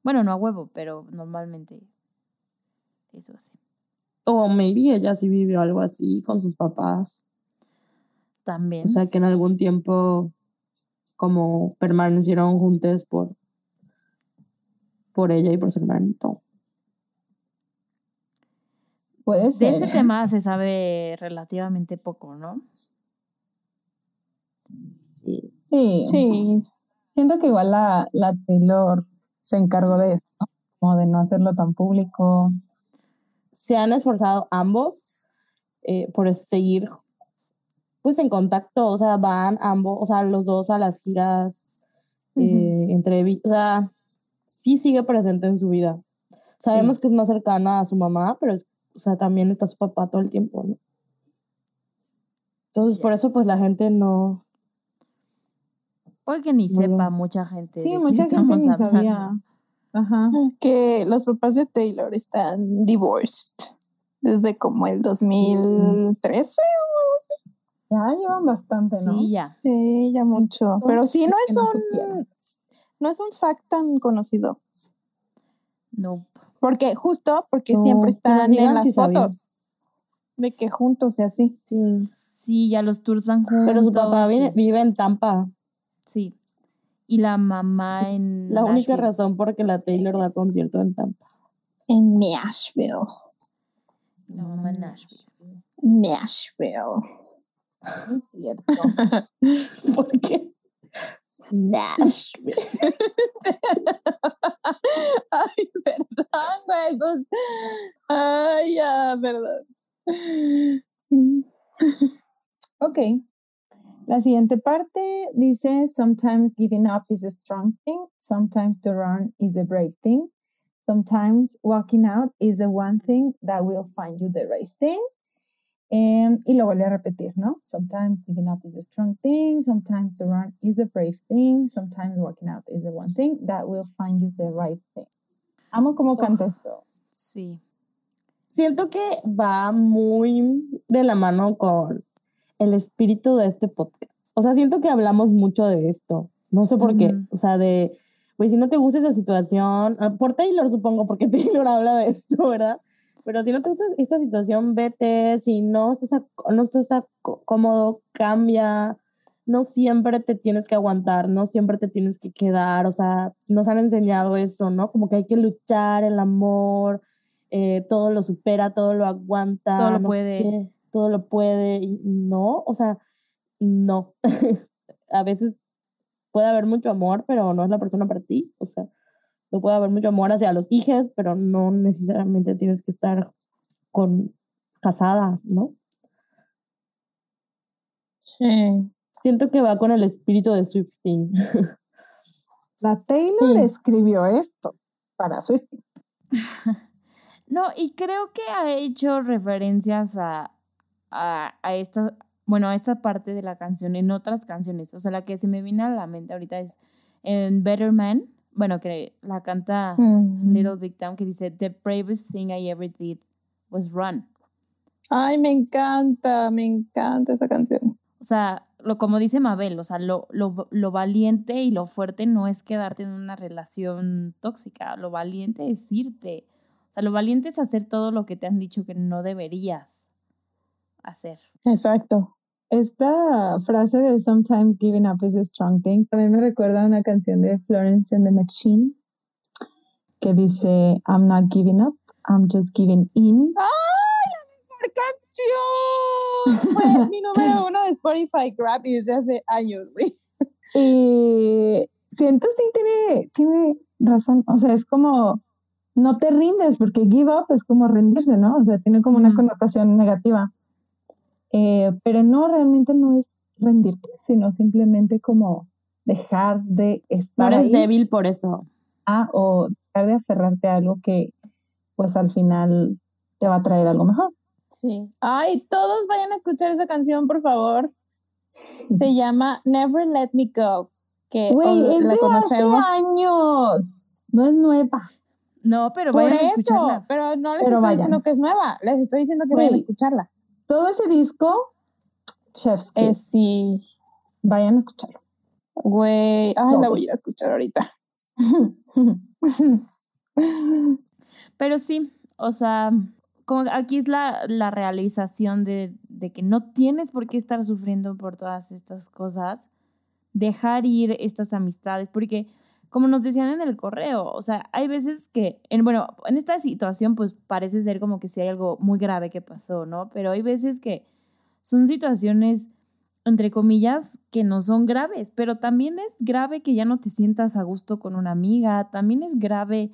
Bueno, no a huevo, pero normalmente eso así. O maybe ella sí vivió algo así con sus papás. También. O sea, que en algún tiempo como permanecieron juntos por, por ella y por su hermanito. Puede de ser. ese tema se sabe relativamente poco, ¿no? Sí. Sí. Sí, Siento que igual la, la Taylor se encargó de eso, ¿no? como de no hacerlo tan público. Se han esforzado ambos eh, por seguir pues en contacto, o sea, van ambos, o sea, los dos a las giras, eh, entrevi- o sea, sí sigue presente en su vida. Sabemos que es más cercana a su mamá, pero es- o sea, también está su papá todo el tiempo, ¿no? Entonces, por eso, pues la gente no. Porque ni Bueno. sepa mucha gente. Sí, mucha gente ni hablando. sabía. Ajá. que los papás de Taylor están divorced desde como el 2013. Ya llevan bastante, ¿no? Sí, ya. Sí, ya mucho. Son Pero sí, no es no un, no es un fact tan conocido. No. Porque justo porque No, siempre están en las si sabían. fotos de que juntos y así. Sí. Sí, ya los tours van juntos. Pero su papá vive en Tampa. Sí. Y la mamá en. La única Nashville. razón por que la Taylor da concierto en Tampa. En Nashville. La mamá en Nashville. Nashville. Es cierto. (laughs) ¿Por qué? Nashville. (laughs) Ay, perdón, güey. pues, Ay, ya, perdón. Ok. La siguiente parte dice, sometimes giving up is a strong thing, sometimes to run is a brave thing, sometimes walking out is the one thing that will find you the right thing. Em, y lo vuelve a repetir, ¿no? Sometimes giving up is a strong thing, sometimes to run is a brave thing, sometimes walking out is the one thing that will find you the right thing. Amo cómo canta esto. Sí. Siento que va muy de la mano con el espíritu de este podcast. O sea, siento que hablamos mucho de esto. No sé por qué. Ujú. O sea, de, pues si no te gusta esa situación, ah, por Taylor supongo, porque (laughs) Taylor habla de esto, ¿verdad? Pero si no te gusta esta situación, vete. Si no estás, a- no estás a- cómodo, cambia. No siempre te tienes que aguantar, no siempre te tienes que quedar. O sea, nos han enseñado eso, ¿no? Como que hay que luchar el amor, eh, todo lo supera, todo lo aguanta, Todo lo no puede. Todo lo puede, y no, o sea, no. (laughs) a veces puede haber mucho amor, pero no es la persona para ti, o sea, no puede haber mucho amor hacia los hijos, pero no necesariamente tienes que estar con casada, ¿no? Sí. Siento que va con el espíritu de Swifting. (laughs) La Taylor Sí. escribió esto para Swift. (laughs) No, y creo que ha hecho referencias a, a, a esta, bueno, a esta parte de la canción en otras canciones. O sea, la que se me viene a la mente ahorita es en Better Man, bueno, que la canta Mm. Little Big Town, que dice, The bravest thing I ever did was run. Ay, me encanta, me encanta esa canción. O sea, lo, como dice Mabel, o sea, lo, lo, lo valiente y lo fuerte no es quedarte en una relación tóxica, lo valiente es irte. O sea, lo valiente es hacer todo lo que te han dicho que no deberías hacer. Exacto. Esta frase de Sometimes giving up is a strong thing también me recuerda a una canción de Florence and the Machine que dice I'm not giving up, I'm just giving in. ¡Ay, la mejor canción! Fue mi número uno de Spotify Grammy desde hace años. (laughs) Y siento sí tiene, tiene razón, o sea, es como no te rindes porque give up es como rendirse, ¿no? O sea, tiene como una connotación negativa. Eh, pero no, realmente no es rendirte, sino simplemente como dejar de No estar eres ahí débil por eso. ah, o dejar de aferrarte a algo que pues al final te va a traer algo mejor. Sí. Ay, todos vayan a escuchar esa canción, por favor. Se (laughs) llama Never Let Me Go. Que Güey, es la de hace años, no es nueva. No, pero Por vayan a escucharla. pero no les Pero estoy vayan. diciendo que es nueva, les estoy diciendo que vayan a escucharla. Todo ese disco, Chef's Es sí, vayan a escucharlo. güey. Ay, la Todos. voy a ir a escuchar ahorita. (laughs) Pero sí, o sea, como aquí es la, la realización de, de que no tienes por qué estar sufriendo por todas estas cosas, dejar ir estas amistades, porque como nos decían en el correo, o sea, hay veces que, en, bueno, en esta situación pues parece ser como que sí hay algo muy grave que pasó, ¿no? Pero hay veces que son situaciones, entre comillas, que no son graves, pero también es grave que ya no te sientas a gusto con una amiga, también es grave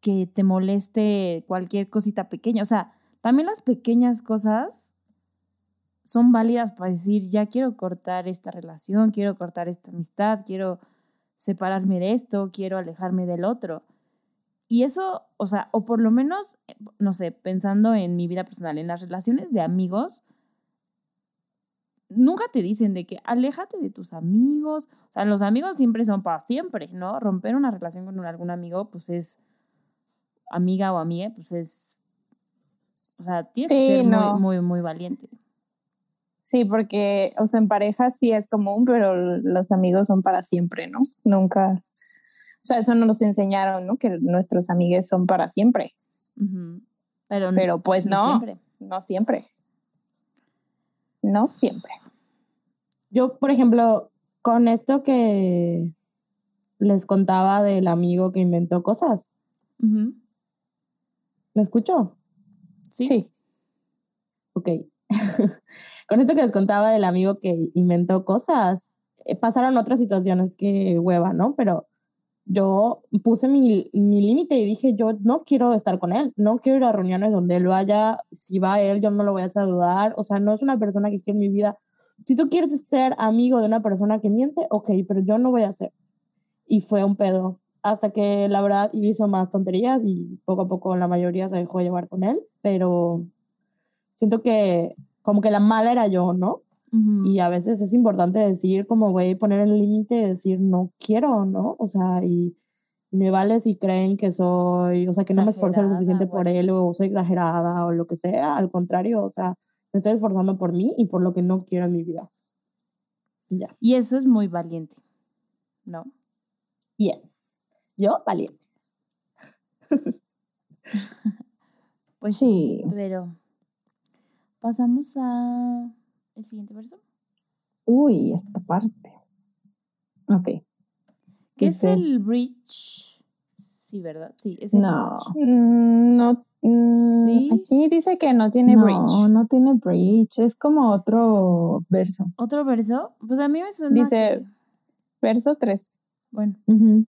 que te moleste cualquier cosita pequeña. O sea, también las pequeñas cosas son válidas para decir, ya quiero cortar esta relación, quiero cortar esta amistad, quiero separarme de esto, quiero alejarme del otro. Y eso, o sea, o por lo menos, eh, no sé, pensando en mi vida personal, en las relaciones de amigos, nunca te dicen de que aléjate de tus amigos. O sea, los amigos siempre son para siempre, ¿no? Romper una relación con algún amigo, pues es amiga o amiga, pues es. O sea, tienes que ser no. muy, muy, muy valiente. Sí, porque, o sea, en pareja sí es común, pero los amigos son para siempre, ¿no? Nunca. O sea, eso no nos enseñaron, ¿no? Que nuestros amigues son para siempre. Pero, Pero pues no, siempre. no siempre. No siempre. Yo, por ejemplo, con esto que les contaba del amigo que inventó cosas. ¿me escuchó? Sí. Sí. Ok. (laughs) con esto que les contaba del amigo que inventó cosas, eh, pasaron otras situaciones que hueva, ¿no? Pero yo puse mi, mi límite y dije, yo no quiero estar con él, no quiero ir a reuniones donde él vaya, si va él, yo no lo voy a saludar, o sea, no es una persona que quiere en mi vida. Si tú quieres ser amigo de una persona que miente, ok, pero yo no voy a ser. Y fue un pedo, hasta que la verdad hizo más tonterías y poco a poco la mayoría se dejó llevar con él, pero siento que como que la mala era yo, ¿no? Ujú. Y a veces es importante decir, como, güey, poner el límite y decir, no quiero, ¿no? O sea, y, y me vale si creen que soy, o sea, que no me esfuerzo lo suficiente por él o soy exagerada o lo que sea. Al contrario, o sea, me estoy esforzando por mí y por lo que no quiero en mi vida. Y ya. Y eso es muy valiente, ¿no? Yes. Yo, valiente. (laughs) Pues Sí. Pero pasamos a el siguiente verso, Uy, esta parte. Ok. que es el bridge. Sí, ¿verdad? Sí, es el No. bridge. Mm, No, Mm, Sí. Aquí dice que no tiene no, bridge. no tiene bridge. Es como otro verso. ¿Otro verso? Pues a mí me suena. Dice- que- Verso 3. Bueno, Ujú.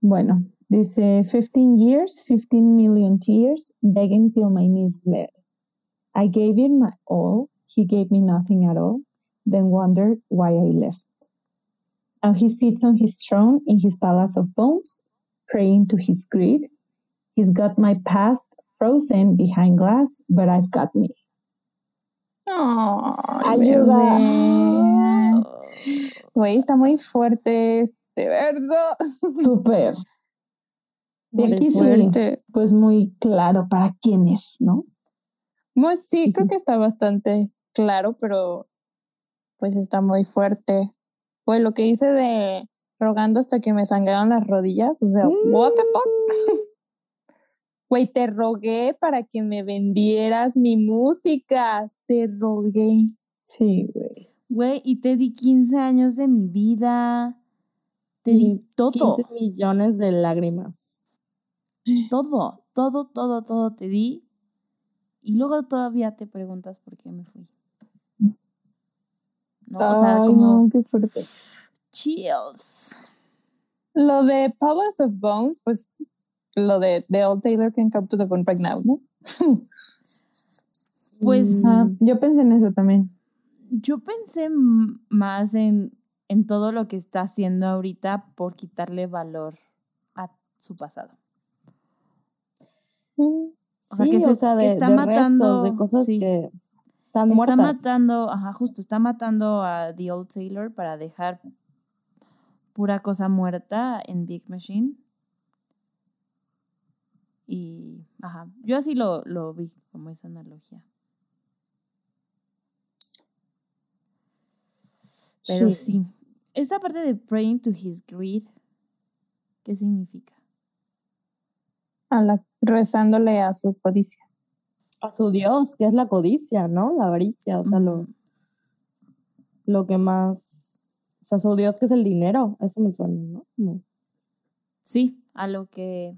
Bueno, dice 15 years, 15 million tears, begging till my knees bled. I gave him my all, he gave me nothing at all, then wondered why I left. Now he sits on his throne in his palace of bones, praying to his greed. He's got my past frozen behind glass, but I've got me. Ay, Ayuda. Güey, está muy fuerte este verso. Súper. Y Muy aquí sí, Fuerte. pues muy claro para quién es, ¿no? Pues sí, creo que está bastante claro, pero pues está muy fuerte. Pues lo que hice de rogando hasta que me sangraron las rodillas, o sea, what the fuck? (laughs) Güey, te rogué para que me vendieras mi música. Te rogué. Sí, güey. güey, y te di 15 años de mi vida. Te di Y todo. 15 millones de lágrimas. Todo, todo, todo, todo te di. Y luego todavía te preguntas por qué me fui. No, o sea, como no, qué fuerte. chills. Lo de Powers of Bones, pues lo de The Old Taylor Can Come to the Phone Right Now, ¿no? (laughs) Pues yo pensé en eso también. yo pensé más en, en todo lo que está haciendo ahorita por quitarle valor a su pasado. Mm, O sea, Sí, que se- o sea, de, está de matando- restos, de cosas sí. que están Está muertas. matando, ajá, justo, está matando a The Old Taylor para dejar pura cosa muerta en Big Machine. Y, ajá, yo así lo, lo vi como esa analogía. Pero sí. Esta parte de praying to his greed, ¿qué significa? A la, rezándole a su codicia. A su Dios, que es la codicia, ¿no? La avaricia, o sea, lo, lo que más... O sea, su Dios que es el dinero, eso me suena, ¿no? Sí, a lo que,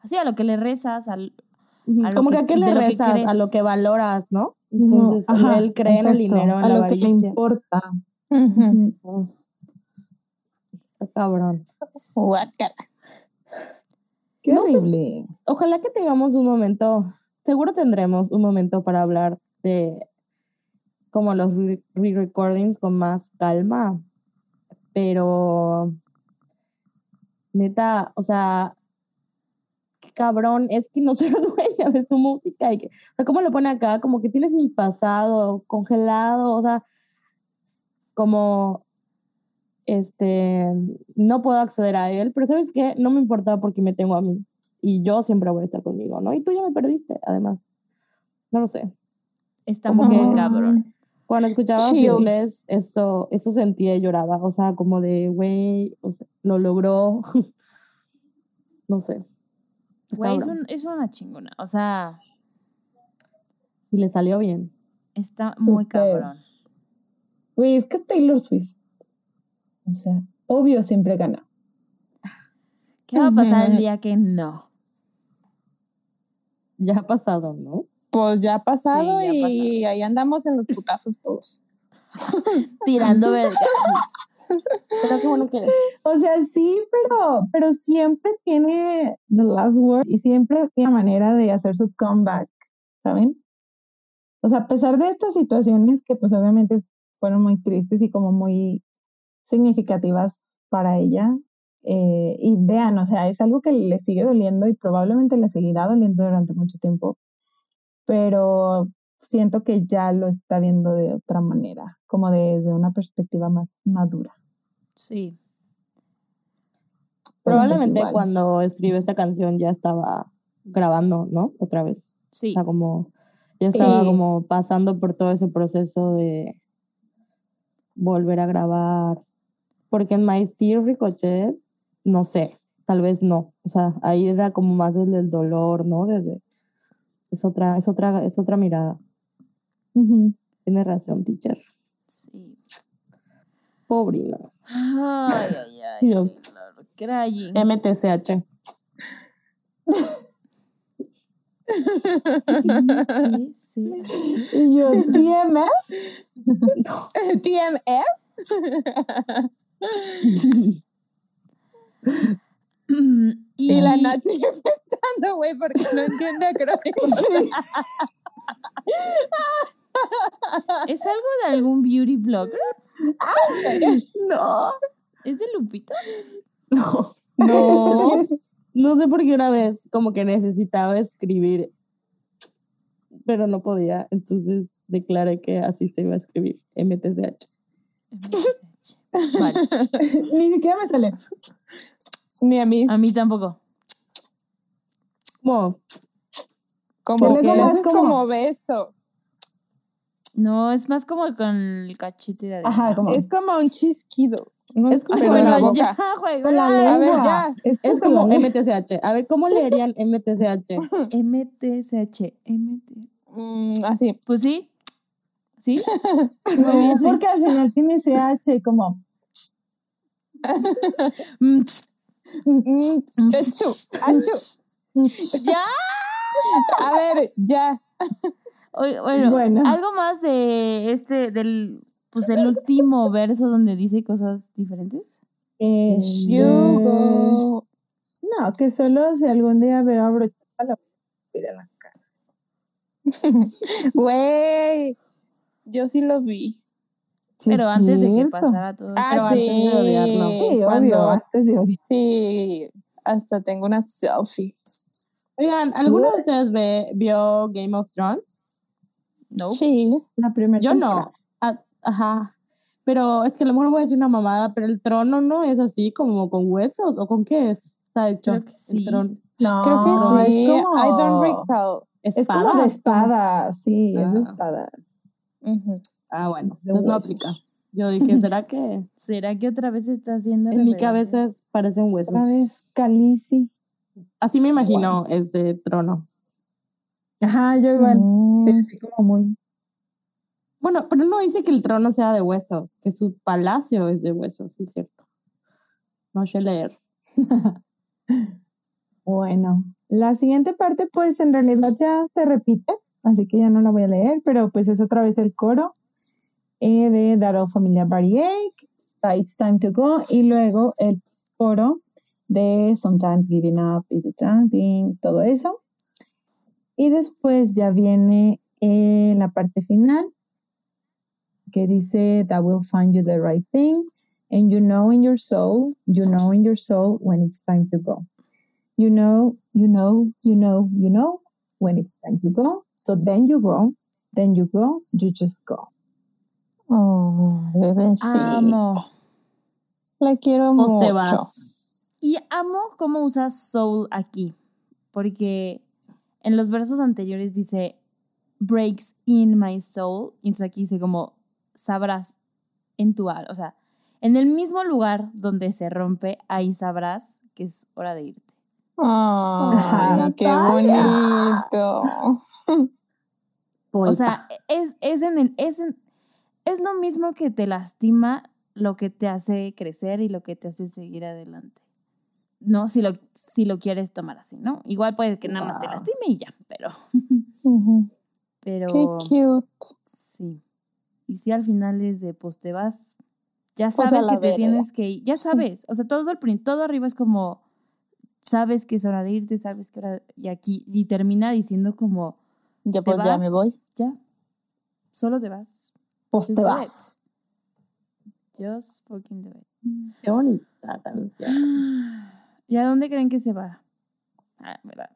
así a lo que le rezas, al, Como que, que- a qué le que rezas, a lo que valoras, ¿no? No, Entonces, ajá, él cree en el dinero, en a la lo que le avaricia. importa. Oh, está cabrón. Guácala. Qué No sé horrible. Ojalá que tengamos un momento, seguro tendremos un momento para hablar de como los re- re-recordings con más calma, pero neta, o sea, qué cabrón, es que no soy (laughs) dueña de su música y que, o sea, ¿cómo lo pone acá? Como que tienes mi pasado congelado, o sea, como este, no puedo acceder a él, pero ¿sabes qué? No me importa porque me tengo a mí y yo siempre voy a estar conmigo, ¿no? Y tú ya me perdiste, además. No lo sé. está Como muy que- cabrón. Cuando escuchaba inglés, eso, eso sentía y lloraba. O sea, como de, güey, o sea, lo logró. (laughs) no sé. Güey, es, cabrón. un- es una chingona. O sea, Y le salió bien. está muy cabrón. Güey, es que es Taylor Swift. O sea, obvio siempre gana. (laughs) ¿Qué va a pasar el día que no? Ya ha pasado, ¿no? Pues ya ha pasado Sí, ya ha y ahí andamos en los putazos todos. (laughs) Tirando vergas. Pero qué bueno que... O sea, sí, pero, pero siempre tiene the last word y siempre tiene manera de hacer su comeback, ¿saben? O sea, a pesar de estas situaciones que pues obviamente fueron muy tristes y como muy significativas para ella, eh, y vean, o sea, es algo que le sigue doliendo y probablemente le seguirá doliendo durante mucho tiempo, pero siento que ya lo está viendo de otra manera, como desde una perspectiva más madura. Sí. Pero pues Probablemente cuando escribió esta canción ya estaba grabando, ¿no? Otra vez. O Sí. sea, como ya estaba Sí. como pasando por todo ese proceso de volver a grabar. Porque en My Tear Ricochet, no sé, tal vez no. O sea, ahí era como más desde el dolor, ¿no? Desde es otra, es otra, es otra mirada. Ujú. Tiene razón, teacher. Sí. Pobre, ¿no? Ay, ay, ay. (laughs) Yo- crying. MTCH. M-T-C-H. (laughs) Y yo, TMF. (laughs) TMF. (laughs) Y, Y la Nat sigue pensando, güey, porque no entiende. (laughs) Sí. (laughs) ¿Es algo de algún beauty blogger? No, ¿Es de Lupito? no, no. No sé por qué una vez como que necesitaba escribir, pero no podía. Entonces declaré que así se iba a escribir, MTCH. Vale. (laughs) Ni siquiera me sale. Ni a mí. A mí tampoco. Como, Como que es como- como beso. No, es más como con el cachete de Ajá, como. Es como un chisquido. No Es es como- la bueno, boca. ya. Con la a ver, ya. Es, es la como. MTCH. A ver, ¿cómo leerían MTCH? (laughs) MTCH. MT. Mm, así. Pues sí. ¿Sí? No, porque al final tiene CH como. Mm, Mm, achú, achú. Ya. A ver, ya. Bueno, Bueno. algo más de este, del, pues el último verso donde dice cosas diferentes. Eh. No, que solo si algún día veo a lo voy a la cara. (laughs) Güey. Yo sí lo vi. Sí, pero es antes de que pasara todo. Ah, Pero sí. antes de odiarlo. Sí, Cuando- obvio, antes de odiar. Sí, hasta tengo una selfie. Oigan, ¿alguno de ustedes ve, vio Game of Thrones? No. Sí. La primera Yo temporada. no. Ah, ajá. Pero es que a lo mejor voy a decir una mamada, pero el trono no es así como con huesos o con qué es. Está hecho. Creo que el trono. No, Creo que sí. es como. I don't recall. Es como de Espadas. sí, es de Ah. espadas. Ujú. Ah, bueno, entonces no aplica. Yo dije, (laughs) ¿será que ¿Será que otra vez está haciendo en mi cabeza parecen huesos? Otra vez, Calici. Así me imagino ese trono. Ajá, yo igual. Mm. Así como muy. Bueno, pero no dice que el trono sea de huesos, que su palacio es de huesos, sí es cierto. No sé leer. (laughs) Bueno, la siguiente parte, pues en realidad ya se repite, así que ya no la voy a leer, pero pues es otra vez el coro eh, de Old Familia Ache, uh, It's Time to Go, y luego el coro de Sometimes Giving Up is Thing, todo eso. Y después ya viene eh, la parte final, que dice That will find you the right thing, and you know in your soul, you know in your soul when it's time to go. You know, you know, you know, you know when it's time to go. So then you go, then you go, you just go. Oh, sí. Amo. La quiero Pues mucho. te vas. Y amo cómo usas soul aquí. Porque en los versos anteriores dice breaks in my soul. Y entonces aquí dice como sabrás en tu alma. O sea, en el mismo lugar donde se rompe, ahí sabrás que es hora de irte. Ay, qué bonito. O sea, es, es, en el- es, en- es lo mismo que te lastima lo que te hace crecer y lo que te hace seguir adelante. No, si lo, si lo quieres tomar así, ¿no? Igual puede que nada más te lastime y ya, pero, (laughs) pero Qué cute. sí. Y si al final es de, pues te vas, ya Pues sabes que te verga. tienes que ir, ya sabes, o sea, todo, el, todo arriba es como, sabes que es hora de irte, sabes que hora, y aquí, y termina diciendo como, Ya ¿Te pues ya me voy. ya, solo te vas. Pues te it. vas. Just fucking do it. Qué bonita canción. (gasps) ¿Y a dónde creen que se va? Ah, ¿verdad?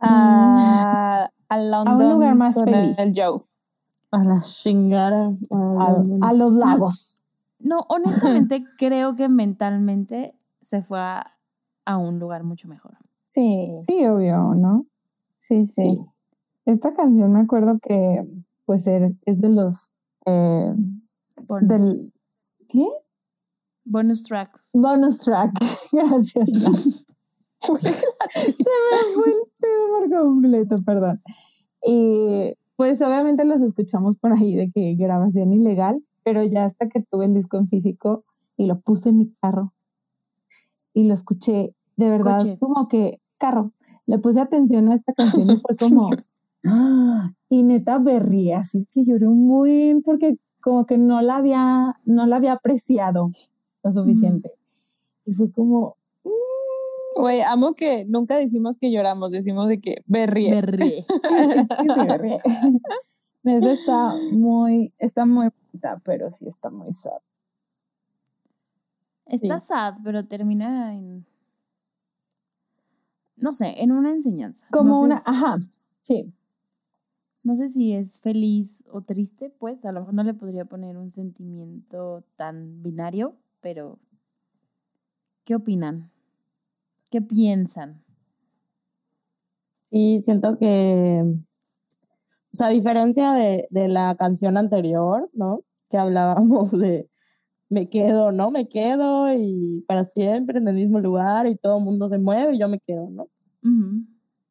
A, (laughs) a London. lugar más con feliz. El Joe. A la chingada. A los lagos. No, honestamente (laughs) creo que mentalmente se fue a, a un lugar mucho mejor. Sí, Sí, obvio, ¿no? sí, sí. Esta canción me acuerdo que, pues, es, es de los. Eh, Bonus, del. ¿Qué? bonus tracks. Bonus track. (laughs) Gracias. (laughs) Se me fue el pedo por completo, perdón. Y pues obviamente los escuchamos por ahí de que grabación ilegal, pero ya hasta que tuve el disco en físico y lo puse en mi carro y lo escuché de verdad Coche. como que carro. le puse atención a esta canción y fue como, (laughs) ¡ah! y neta berría, así que lloré muy porque como que no la había, no la había apreciado lo suficiente. Y fue como, mm, Güey, amo que nunca decimos que lloramos, decimos de que berríe. Berré. (laughs) es que sí berrié. (laughs) Neta está muy, está muy bonita, pero sí está muy sad. Está sad, pero termina en. No sé, en una enseñanza. Como No sé una, si- ajá, sí. No sé si es feliz o triste, pues a lo mejor no le podría poner un sentimiento tan binario, pero ¿qué opinan? ¿Qué piensan? Sí, siento que, o sea, a diferencia de, de la canción anterior, ¿no? Que hablábamos de me quedo, ¿no? Me quedo y para siempre en el mismo lugar y todo el mundo se mueve y yo me quedo, ¿no?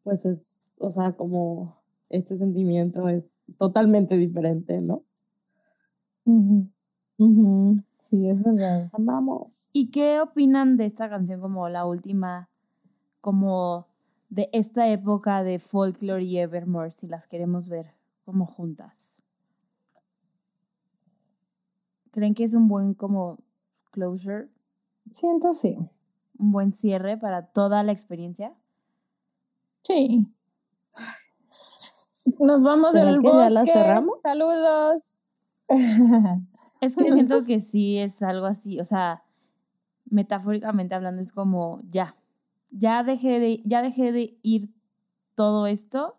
Pues es, o sea, como este sentimiento es totalmente diferente, ¿no? Ujú. Ujú, Sí, es verdad. Amamos. ¿Y qué opinan de esta canción como la última, como de esta época de Folklore y Evermore, si las queremos ver como juntas? ¿Creen que es un buen como closure, Siento sí. un buen cierre para toda la experiencia? Sí. Nos vamos ¿Será del la bosque. cerramos? Saludos. (laughs) Es que siento que sí es algo así, o sea, metafóricamente hablando es como ya, ya dejé de, ya dejé de ir todo esto,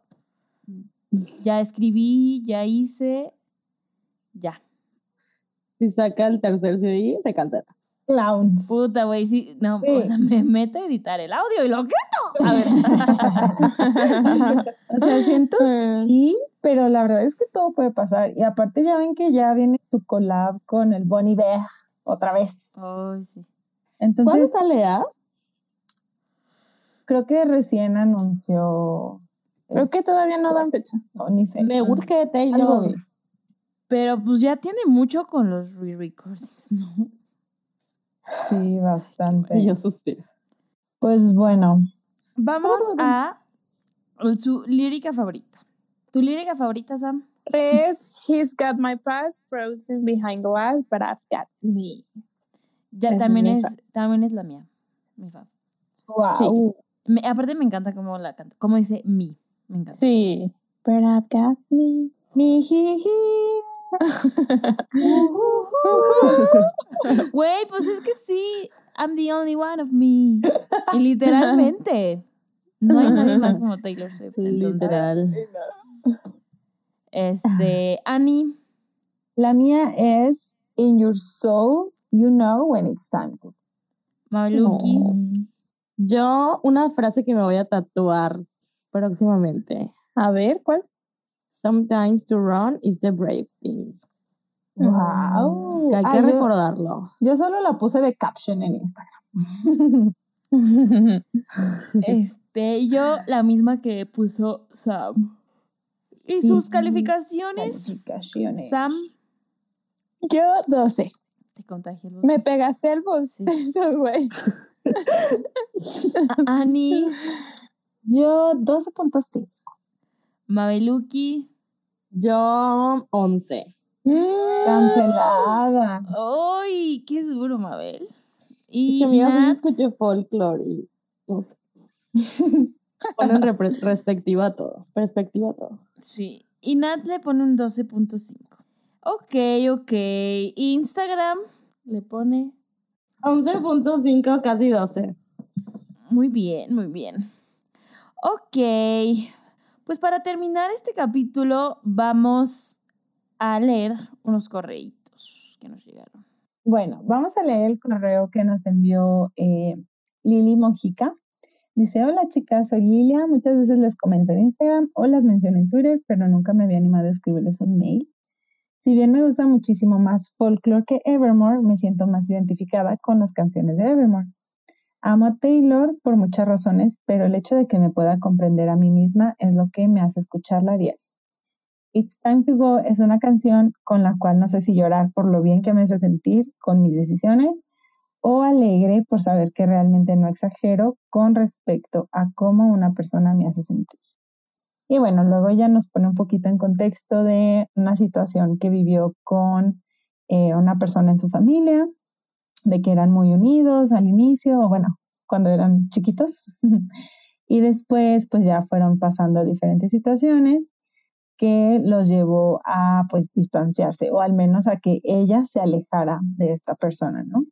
ya escribí, ya hice, ya. Si saca el tercer CD, se cancela. Clowns. Puta, güey, sí, no, Sí. o sea, me meto a editar el audio y lo quito. A ver, (laughs) O sea, siento (laughs) sí, pero la verdad es que todo puede pasar. Y aparte ya ven que ya viene tu collab con el Bonnie Bear otra vez. Ay, sí. ¿Cuándo Entonces, sale A? creo que recién anunció, Creo que todavía no dan fecha. no, ni sé. Me urge Algo Taylor. vi. Pero pues ya tiene mucho con los re-recordings, ¿no? Sí, bastante. Y yo suspiro. Pues bueno, Vamos a su lírica favorita. ¿Tu lírica favorita, Sam? Es He's got my past frozen behind glass, but I've got me. Ya, es también es, también es la mía. Mi fav. wow. Sí. Me- aparte me encanta cómo la canta. Cómo dice mi. Me encanta. Sí. But I've got me. Mi jiji. (laughs) Güey, pues es que sí. I'm the only one of me. Y literalmente. No hay nadie más como Taylor Swift. entonces, Literal. Este, Annie. La mía es In your soul, you know when it's time to. Maluki. Yo, una frase que me voy a tatuar próximamente. A ver, ¿cuál? Sometimes to run is the brave thing. Wow. Que hay que Ay, recordarlo. yo solo la puse de caption en Instagram. (laughs) Este, yo la misma que puso Sam. ¿Y sus Sí. calificaciones? Calificaciones. Sam, Yo 12. te contagié el Me bostezo. pegaste el bostezo, (laughs) güey. A- Annie, Yo 12.5. Mabeluki. Yo, 11. Mm. Cancelada. ¡Ay! ¡Qué duro, Mabel! Y Que yo Nat, escuché folklore y no sé. Ponen perspectiva a todo. Perspectiva a todo. sí. Y Nat le pone un 12.5. Ok, ok. Instagram le pone 11.5, casi 12. Muy bien, muy bien. Ok, pues para terminar este capítulo vamos a leer unos correitos que nos llegaron. Bueno, vamos a leer el correo que nos envió eh, Lili Mojica. Dice, hola chicas, soy Lilia. Muchas veces les comento en Instagram o las menciono en Twitter, pero nunca me había animado a escribirles un mail. Si bien me gusta muchísimo más folklore que Evermore, me siento más identificada con las canciones de Evermore. Amo a Taylor por muchas razones, pero el hecho de que me pueda comprender a mí misma es lo que me hace escucharla diario. It's Time to Go es una canción con la cual no sé si llorar por lo bien que me hace sentir con mis decisiones o alegre por saber que realmente no exagero con respecto a cómo una persona me hace sentir. Y bueno, luego ella nos pone un poquito en contexto de una situación que vivió con eh, una persona en su familia, de que eran muy unidos al inicio, o bueno, cuando eran chiquitos. (laughs) y después pues ya fueron pasando diferentes situaciones que los llevó a pues distanciarse o al menos a que ella se alejara de esta persona, ¿no?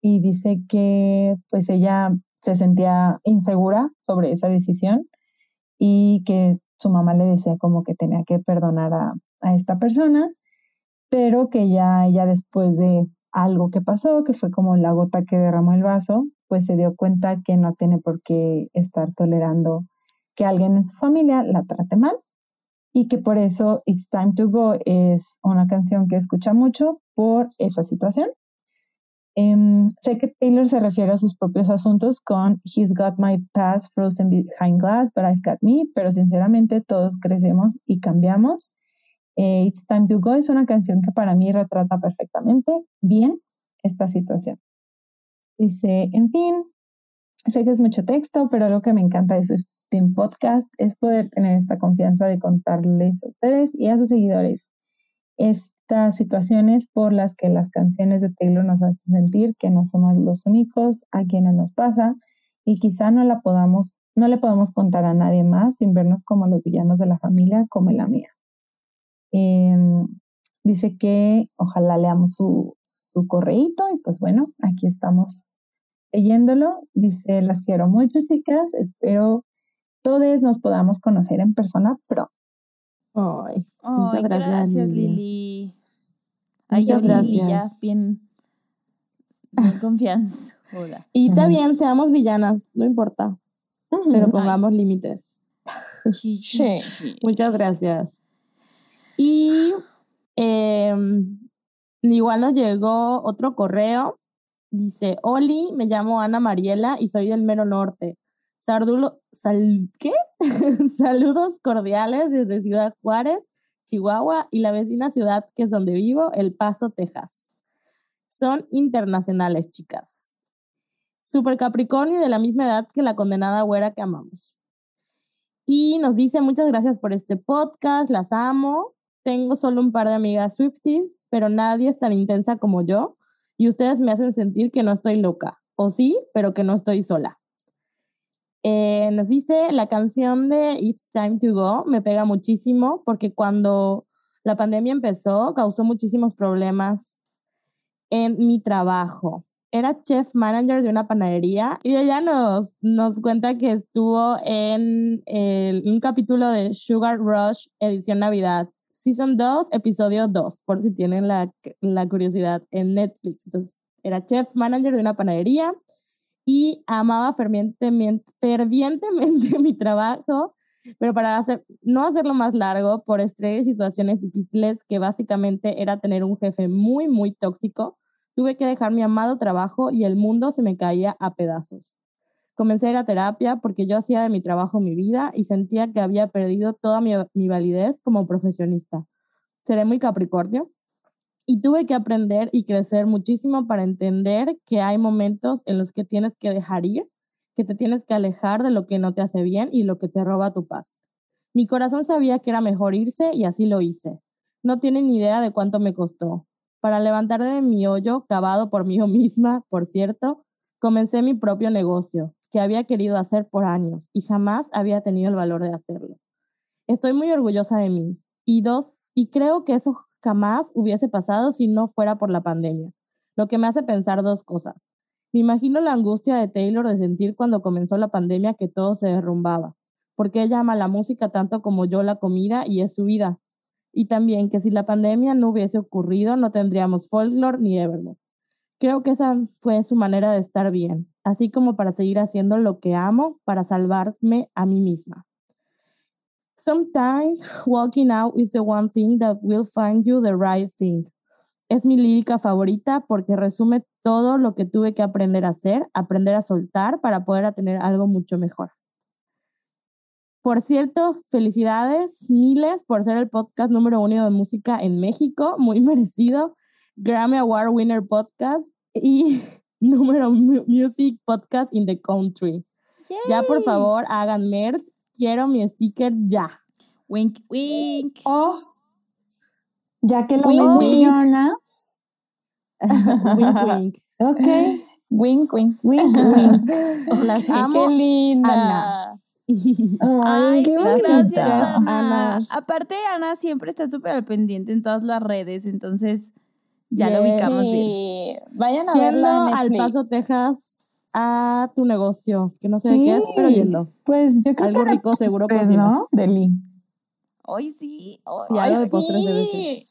Y dice que pues ella se sentía insegura sobre esa decisión y que su mamá le decía como que tenía que perdonar a, a esta persona, pero que ya ella después de algo que pasó, que fue como la gota que derramó el vaso, pues se dio cuenta que no tiene por qué estar tolerando que alguien en su familia la trate mal y que por eso It's Time to Go es una canción que escucha mucho por esa situación. Em, sé que Taylor se refiere a sus propios asuntos con He's got my past frozen behind glass, but I've got me, pero sinceramente todos crecemos y cambiamos. It's Time to Go es una canción que para mí retrata perfectamente bien esta situación. Dice, en fin, sé que es mucho texto, pero lo que me encanta de su Podcast es poder tener esta confianza de contarles a ustedes y a sus seguidores estas situaciones por las que las canciones de Taylor nos hacen sentir que no somos los únicos a quienes nos pasa y quizá no la podamos, no le podemos contar a nadie más sin vernos como los villanos de la familia, como la mía. Em, dice que ojalá leamos su, su correíto y pues bueno, aquí estamos leyéndolo. Dice, las quiero mucho chicas, espero todos nos podamos conocer en persona pronto. Ay, muchas gracias, Lili. Ay, yo gracias. ya bien, bien confianza. Y también seamos villanas, no importa. Pero pongamos límites. (laughs) Sí. Muchas gracias. Em, igual nos llegó otro correo. Dice, Oli, me llamo Ana Mariela y soy del Mero Norte. Sardulo, sal, ¿qué? (laughs) Saludos cordiales desde Ciudad Juárez, Chihuahua y la vecina ciudad que es donde vivo, El Paso, Texas. Son internacionales, chicas. Super Capricornio de la misma edad que la condenada güera que amamos. Y nos dice muchas gracias por este podcast, las amo. Tengo solo un par de amigas Swifties, pero nadie es tan intensa como yo y ustedes me hacen sentir que no estoy loca. O sí, pero que no estoy sola. Eh, nos dice la canción de It's Time to Go, me pega muchísimo porque cuando la pandemia empezó causó muchísimos problemas en mi trabajo. Era chef manager de una panadería y ella nos, nos cuenta que estuvo en un capítulo de Sugar Rush, edición Navidad, Season 2, episodio 2, por si tienen la, la curiosidad en Netflix. Entonces, era chef manager de una panadería y amaba fervientemente, fervientemente (laughs) mi trabajo, pero para hacer, no hacerlo más largo, por estrés y situaciones difíciles, que básicamente era tener un jefe muy, muy tóxico, tuve que dejar mi amado trabajo y el mundo se me caía a pedazos. Comencé a ir a terapia porque yo hacía de mi trabajo mi vida y sentía que había perdido toda mi, mi validez como profesionista. Seré muy capricornio y tuve que aprender y crecer muchísimo para entender que hay momentos en los que tienes que dejar ir, que te tienes que alejar de lo que no te hace bien y lo que te roba tu paz. Mi corazón sabía que era mejor irse y así lo hice. No tienen idea de cuánto me costó. Para levantar de mi hoyo, cavado por mí (laughs) misma, por cierto, comencé mi propio negocio que había querido hacer por años y jamás había tenido el valor de hacerlo. Estoy muy orgullosa de mí y dos, y creo que eso jamás hubiese pasado si no fuera por la pandemia, lo que me hace pensar dos cosas. Me imagino la angustia de Taylor de sentir cuando comenzó la pandemia que todo se derrumbaba, porque ella ama la música tanto como yo la comida y es su vida. Y también que si la pandemia no hubiese ocurrido no tendríamos folklore ni Evermore. Creo que esa fue su manera de estar bien, así como para seguir haciendo lo que amo para salvarme a mí misma. Sometimes (laughs) walking out is the one thing that will find you the right thing. Es mi lírica favorita porque resume todo lo que tuve que aprender a hacer, aprender a soltar para poder tener algo mucho mejor. Por cierto, felicidades miles por ser el podcast número uno de música en México, muy (laughs) merecido. Grammy Award Winner Podcast y (laughs) número mu- music podcast in the country. Ya por favor hagan merch. Quiero mi sticker ya. Wink, wink. Oh, ya que lo Wink, wink. mencionas. (laughs) wink, wink. Ok, (laughs) Wink, wink. wink, wink. Las amo. qué linda. Ana. Ay, qué gracias, Ana. Ana. Aparte, Ana siempre está súper al pendiente en todas las redes, entonces ya lo ubicamos bien. Sí, Vayan a verla en al. Paso, Texas, a tu negocio, que no sé de qué es, pero yendo. Pues yo creo Algo que rico seguro cocinas. ¿no? Deli. Hoy sí. hoy- Y algo de postres debe sí.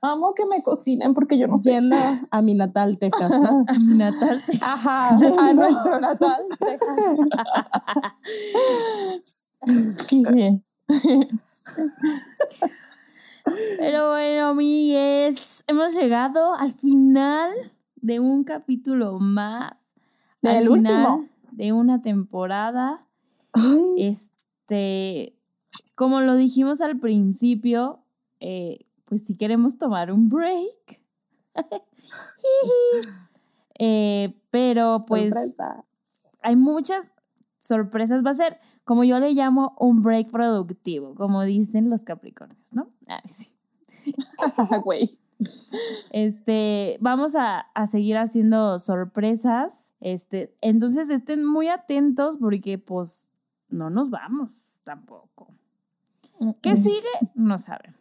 Amo que me cocinen porque yo no sé. Yendo a mi natal, Texas. ¿no? (laughs) A mi natal. Ajá, (laughs) a nuestro natal, Texas. Sí, sí. (laughs) Pero bueno, amigues, hemos llegado al final de un capítulo más. Del al final último. De una temporada. Ay, Este, como lo dijimos al principio, eh, pues si queremos tomar un break. (laughs) Eh, pero pues Sorpresa. hay muchas sorpresas. Va a ser, como yo le llamo, un break productivo, como dicen los Capricornios, ¿no? Ay, sí. (laughs) Güey. Este, vamos a, a seguir haciendo sorpresas. Este, entonces estén muy atentos porque pues no nos vamos tampoco. ¿Qué sigue? No sabemos.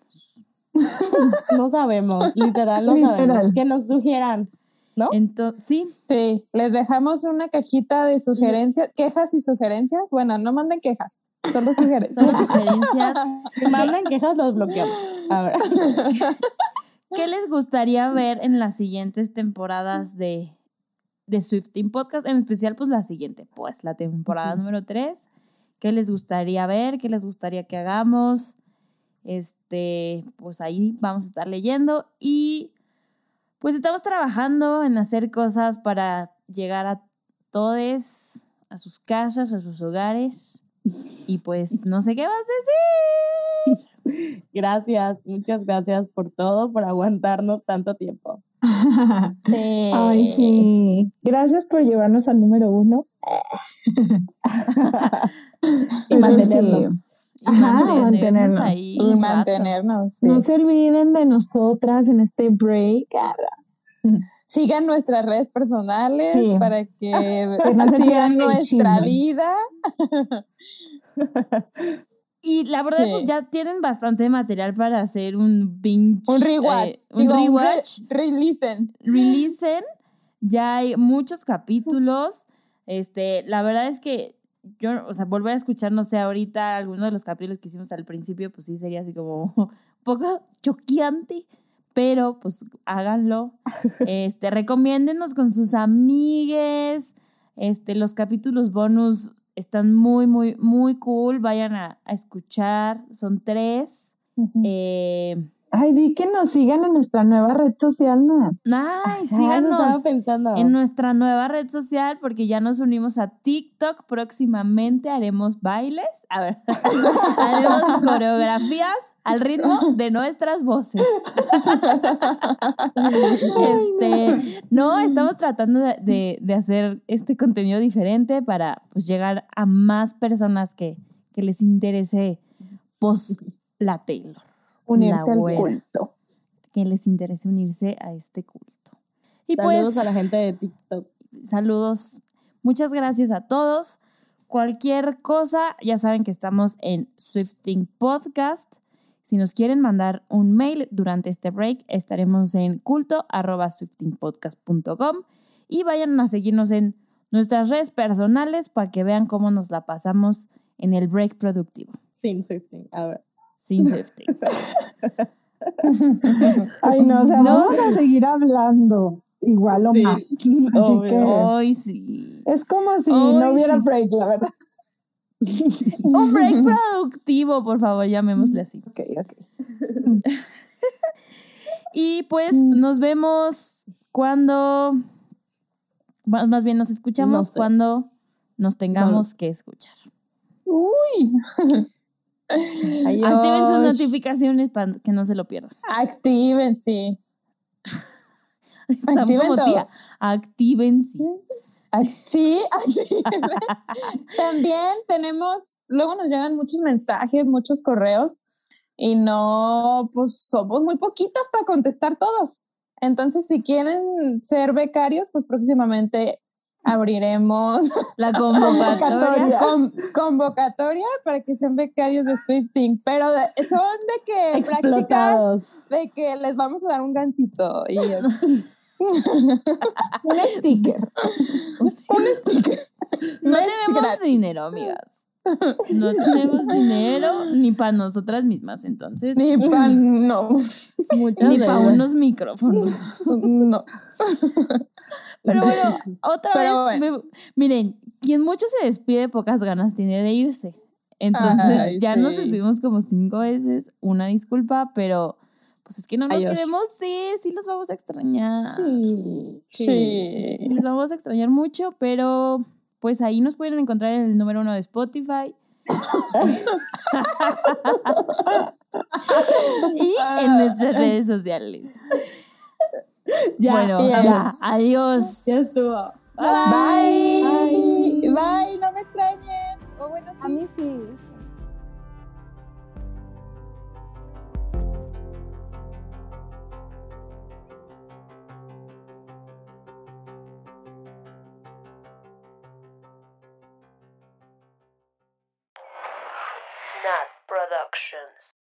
(laughs) No sabemos, literal, no Literal. sabemos. Que nos sugieran, ¿no? Entonces, sí, Sí, les dejamos una cajita de sugerencias, quejas y sugerencias. Bueno, no manden quejas, solo sugerencias. sugerencias. (laughs) Si mandan quejas, los bloqueamos. A ver. (laughs) ¿Qué les gustaría ver en las siguientes temporadas de, de Swifting Podcast? En especial, pues la siguiente, pues la temporada número 3. ¿Qué les gustaría ver? ¿Qué les gustaría que hagamos? Este, pues ahí vamos a estar leyendo y pues estamos trabajando en hacer cosas para llegar a todos, a sus casas, a sus hogares. Y pues no sé qué vas a decir. (laughs) Gracias, muchas gracias por todo, por aguantarnos tanto tiempo. Sí. (laughs) Ay, sí. Gracias por llevarnos al número uno. (laughs) Y mantenernos. sí, Y Ajá, mantenernos mantenernos. ahí Y mantenernos. sí. No se olviden de nosotras en este break. Sigan nuestras redes personales Sí. para que (laughs) Que no sigan nuestra vida. Y la verdad, Sí. pues ya tienen bastante material para hacer un binge. Un rewatch. eh, un Digo, un re- rewatch. re-listen. Releasen. Ya hay muchos capítulos. Este, la verdad es que yo, o sea, volver a escuchar, no sé, ahorita alguno de los capítulos que hicimos al principio, pues sí sería así como un (laughs) poco choqueante. Pero pues háganlo. (laughs) Este, recomiéndenos con sus amigues. Este, los capítulos bonus están muy, muy, muy cool. Vayan a, a escuchar. Son tres. Eh, Ay, di que nos sigan en nuestra nueva red social, Nat. Estaba síganos pensando. en nuestra nueva red social porque ya nos unimos a TikTok. Próximamente haremos bailes, a ver, (laughs) haremos coreografías al ritmo de nuestras voces. (laughs) este, no, estamos tratando de, de- de hacer este contenido diferente para pues, llegar a más personas que, que les interese post la Taylor. Unirse al culto. que les interese unirse a este culto. Y Saludos pues, a la gente de TikTok. saludos. Muchas gracias a todos. Cualquier cosa, ya saben que estamos en Swifting Podcast. Si nos quieren mandar un mail durante este break, estaremos en culto.swiftingpodcast.com y vayan a seguirnos en nuestras redes personales para que vean cómo nos la pasamos en el break productivo, Sin Swifting. A ver. Sin Swifting. (laughs) Ay, no, o sea, No. vamos a seguir hablando igual o Sí, más. (laughs) Así obvio. que Hoy sí. es como si no hubiera sí. break, la verdad. Un break (laughs) productivo, por favor, llamémosle así. Ok, ok. Y pues nos vemos cuando, más bien nos escuchamos No sé. cuando nos tengamos que escuchar. Uy, Activen sus notificaciones para que no se lo pierdan. activen, sí. (laughs) Activen todo. tía. Actívense. Ah, Sí, así. (laughs) También tenemos, luego nos llegan muchos mensajes, muchos correos y no, pues somos muy poquitas para contestar todos. Entonces, si quieren ser becarios, pues próximamente abriremos (laughs) La convocatoria. Convocatoria. con- convocatoria para que sean becarios de Swifting, pero de- son de que prácticas Explotados. de que les vamos a dar un gancito y (laughs) Un sticker. un sticker. No tenemos gratis. dinero, amigas. No tenemos dinero ni para nosotras mismas, entonces. Ni pan, (laughs) no, Muchas Ni para unos micrófonos. no. Pero bueno, otra Pero vez, me- miren, quien mucho se despide, pocas ganas tiene de irse. Entonces, Ay, ya nos despedimos como cinco veces, una disculpa, pero pues es que no nos Adiós. queremos ir, sí los vamos a extrañar. Sí. Sí. Los vamos a extrañar mucho, pero pues ahí nos pueden encontrar en el número uno de Spotify. (laughs) y en nuestras redes sociales. (laughs) Ya, bueno, ya. ya, adiós. ya estuvo. Bye. Bye. Bye. No me extrañen. O bueno, A sí. mí sí. Nat Productions.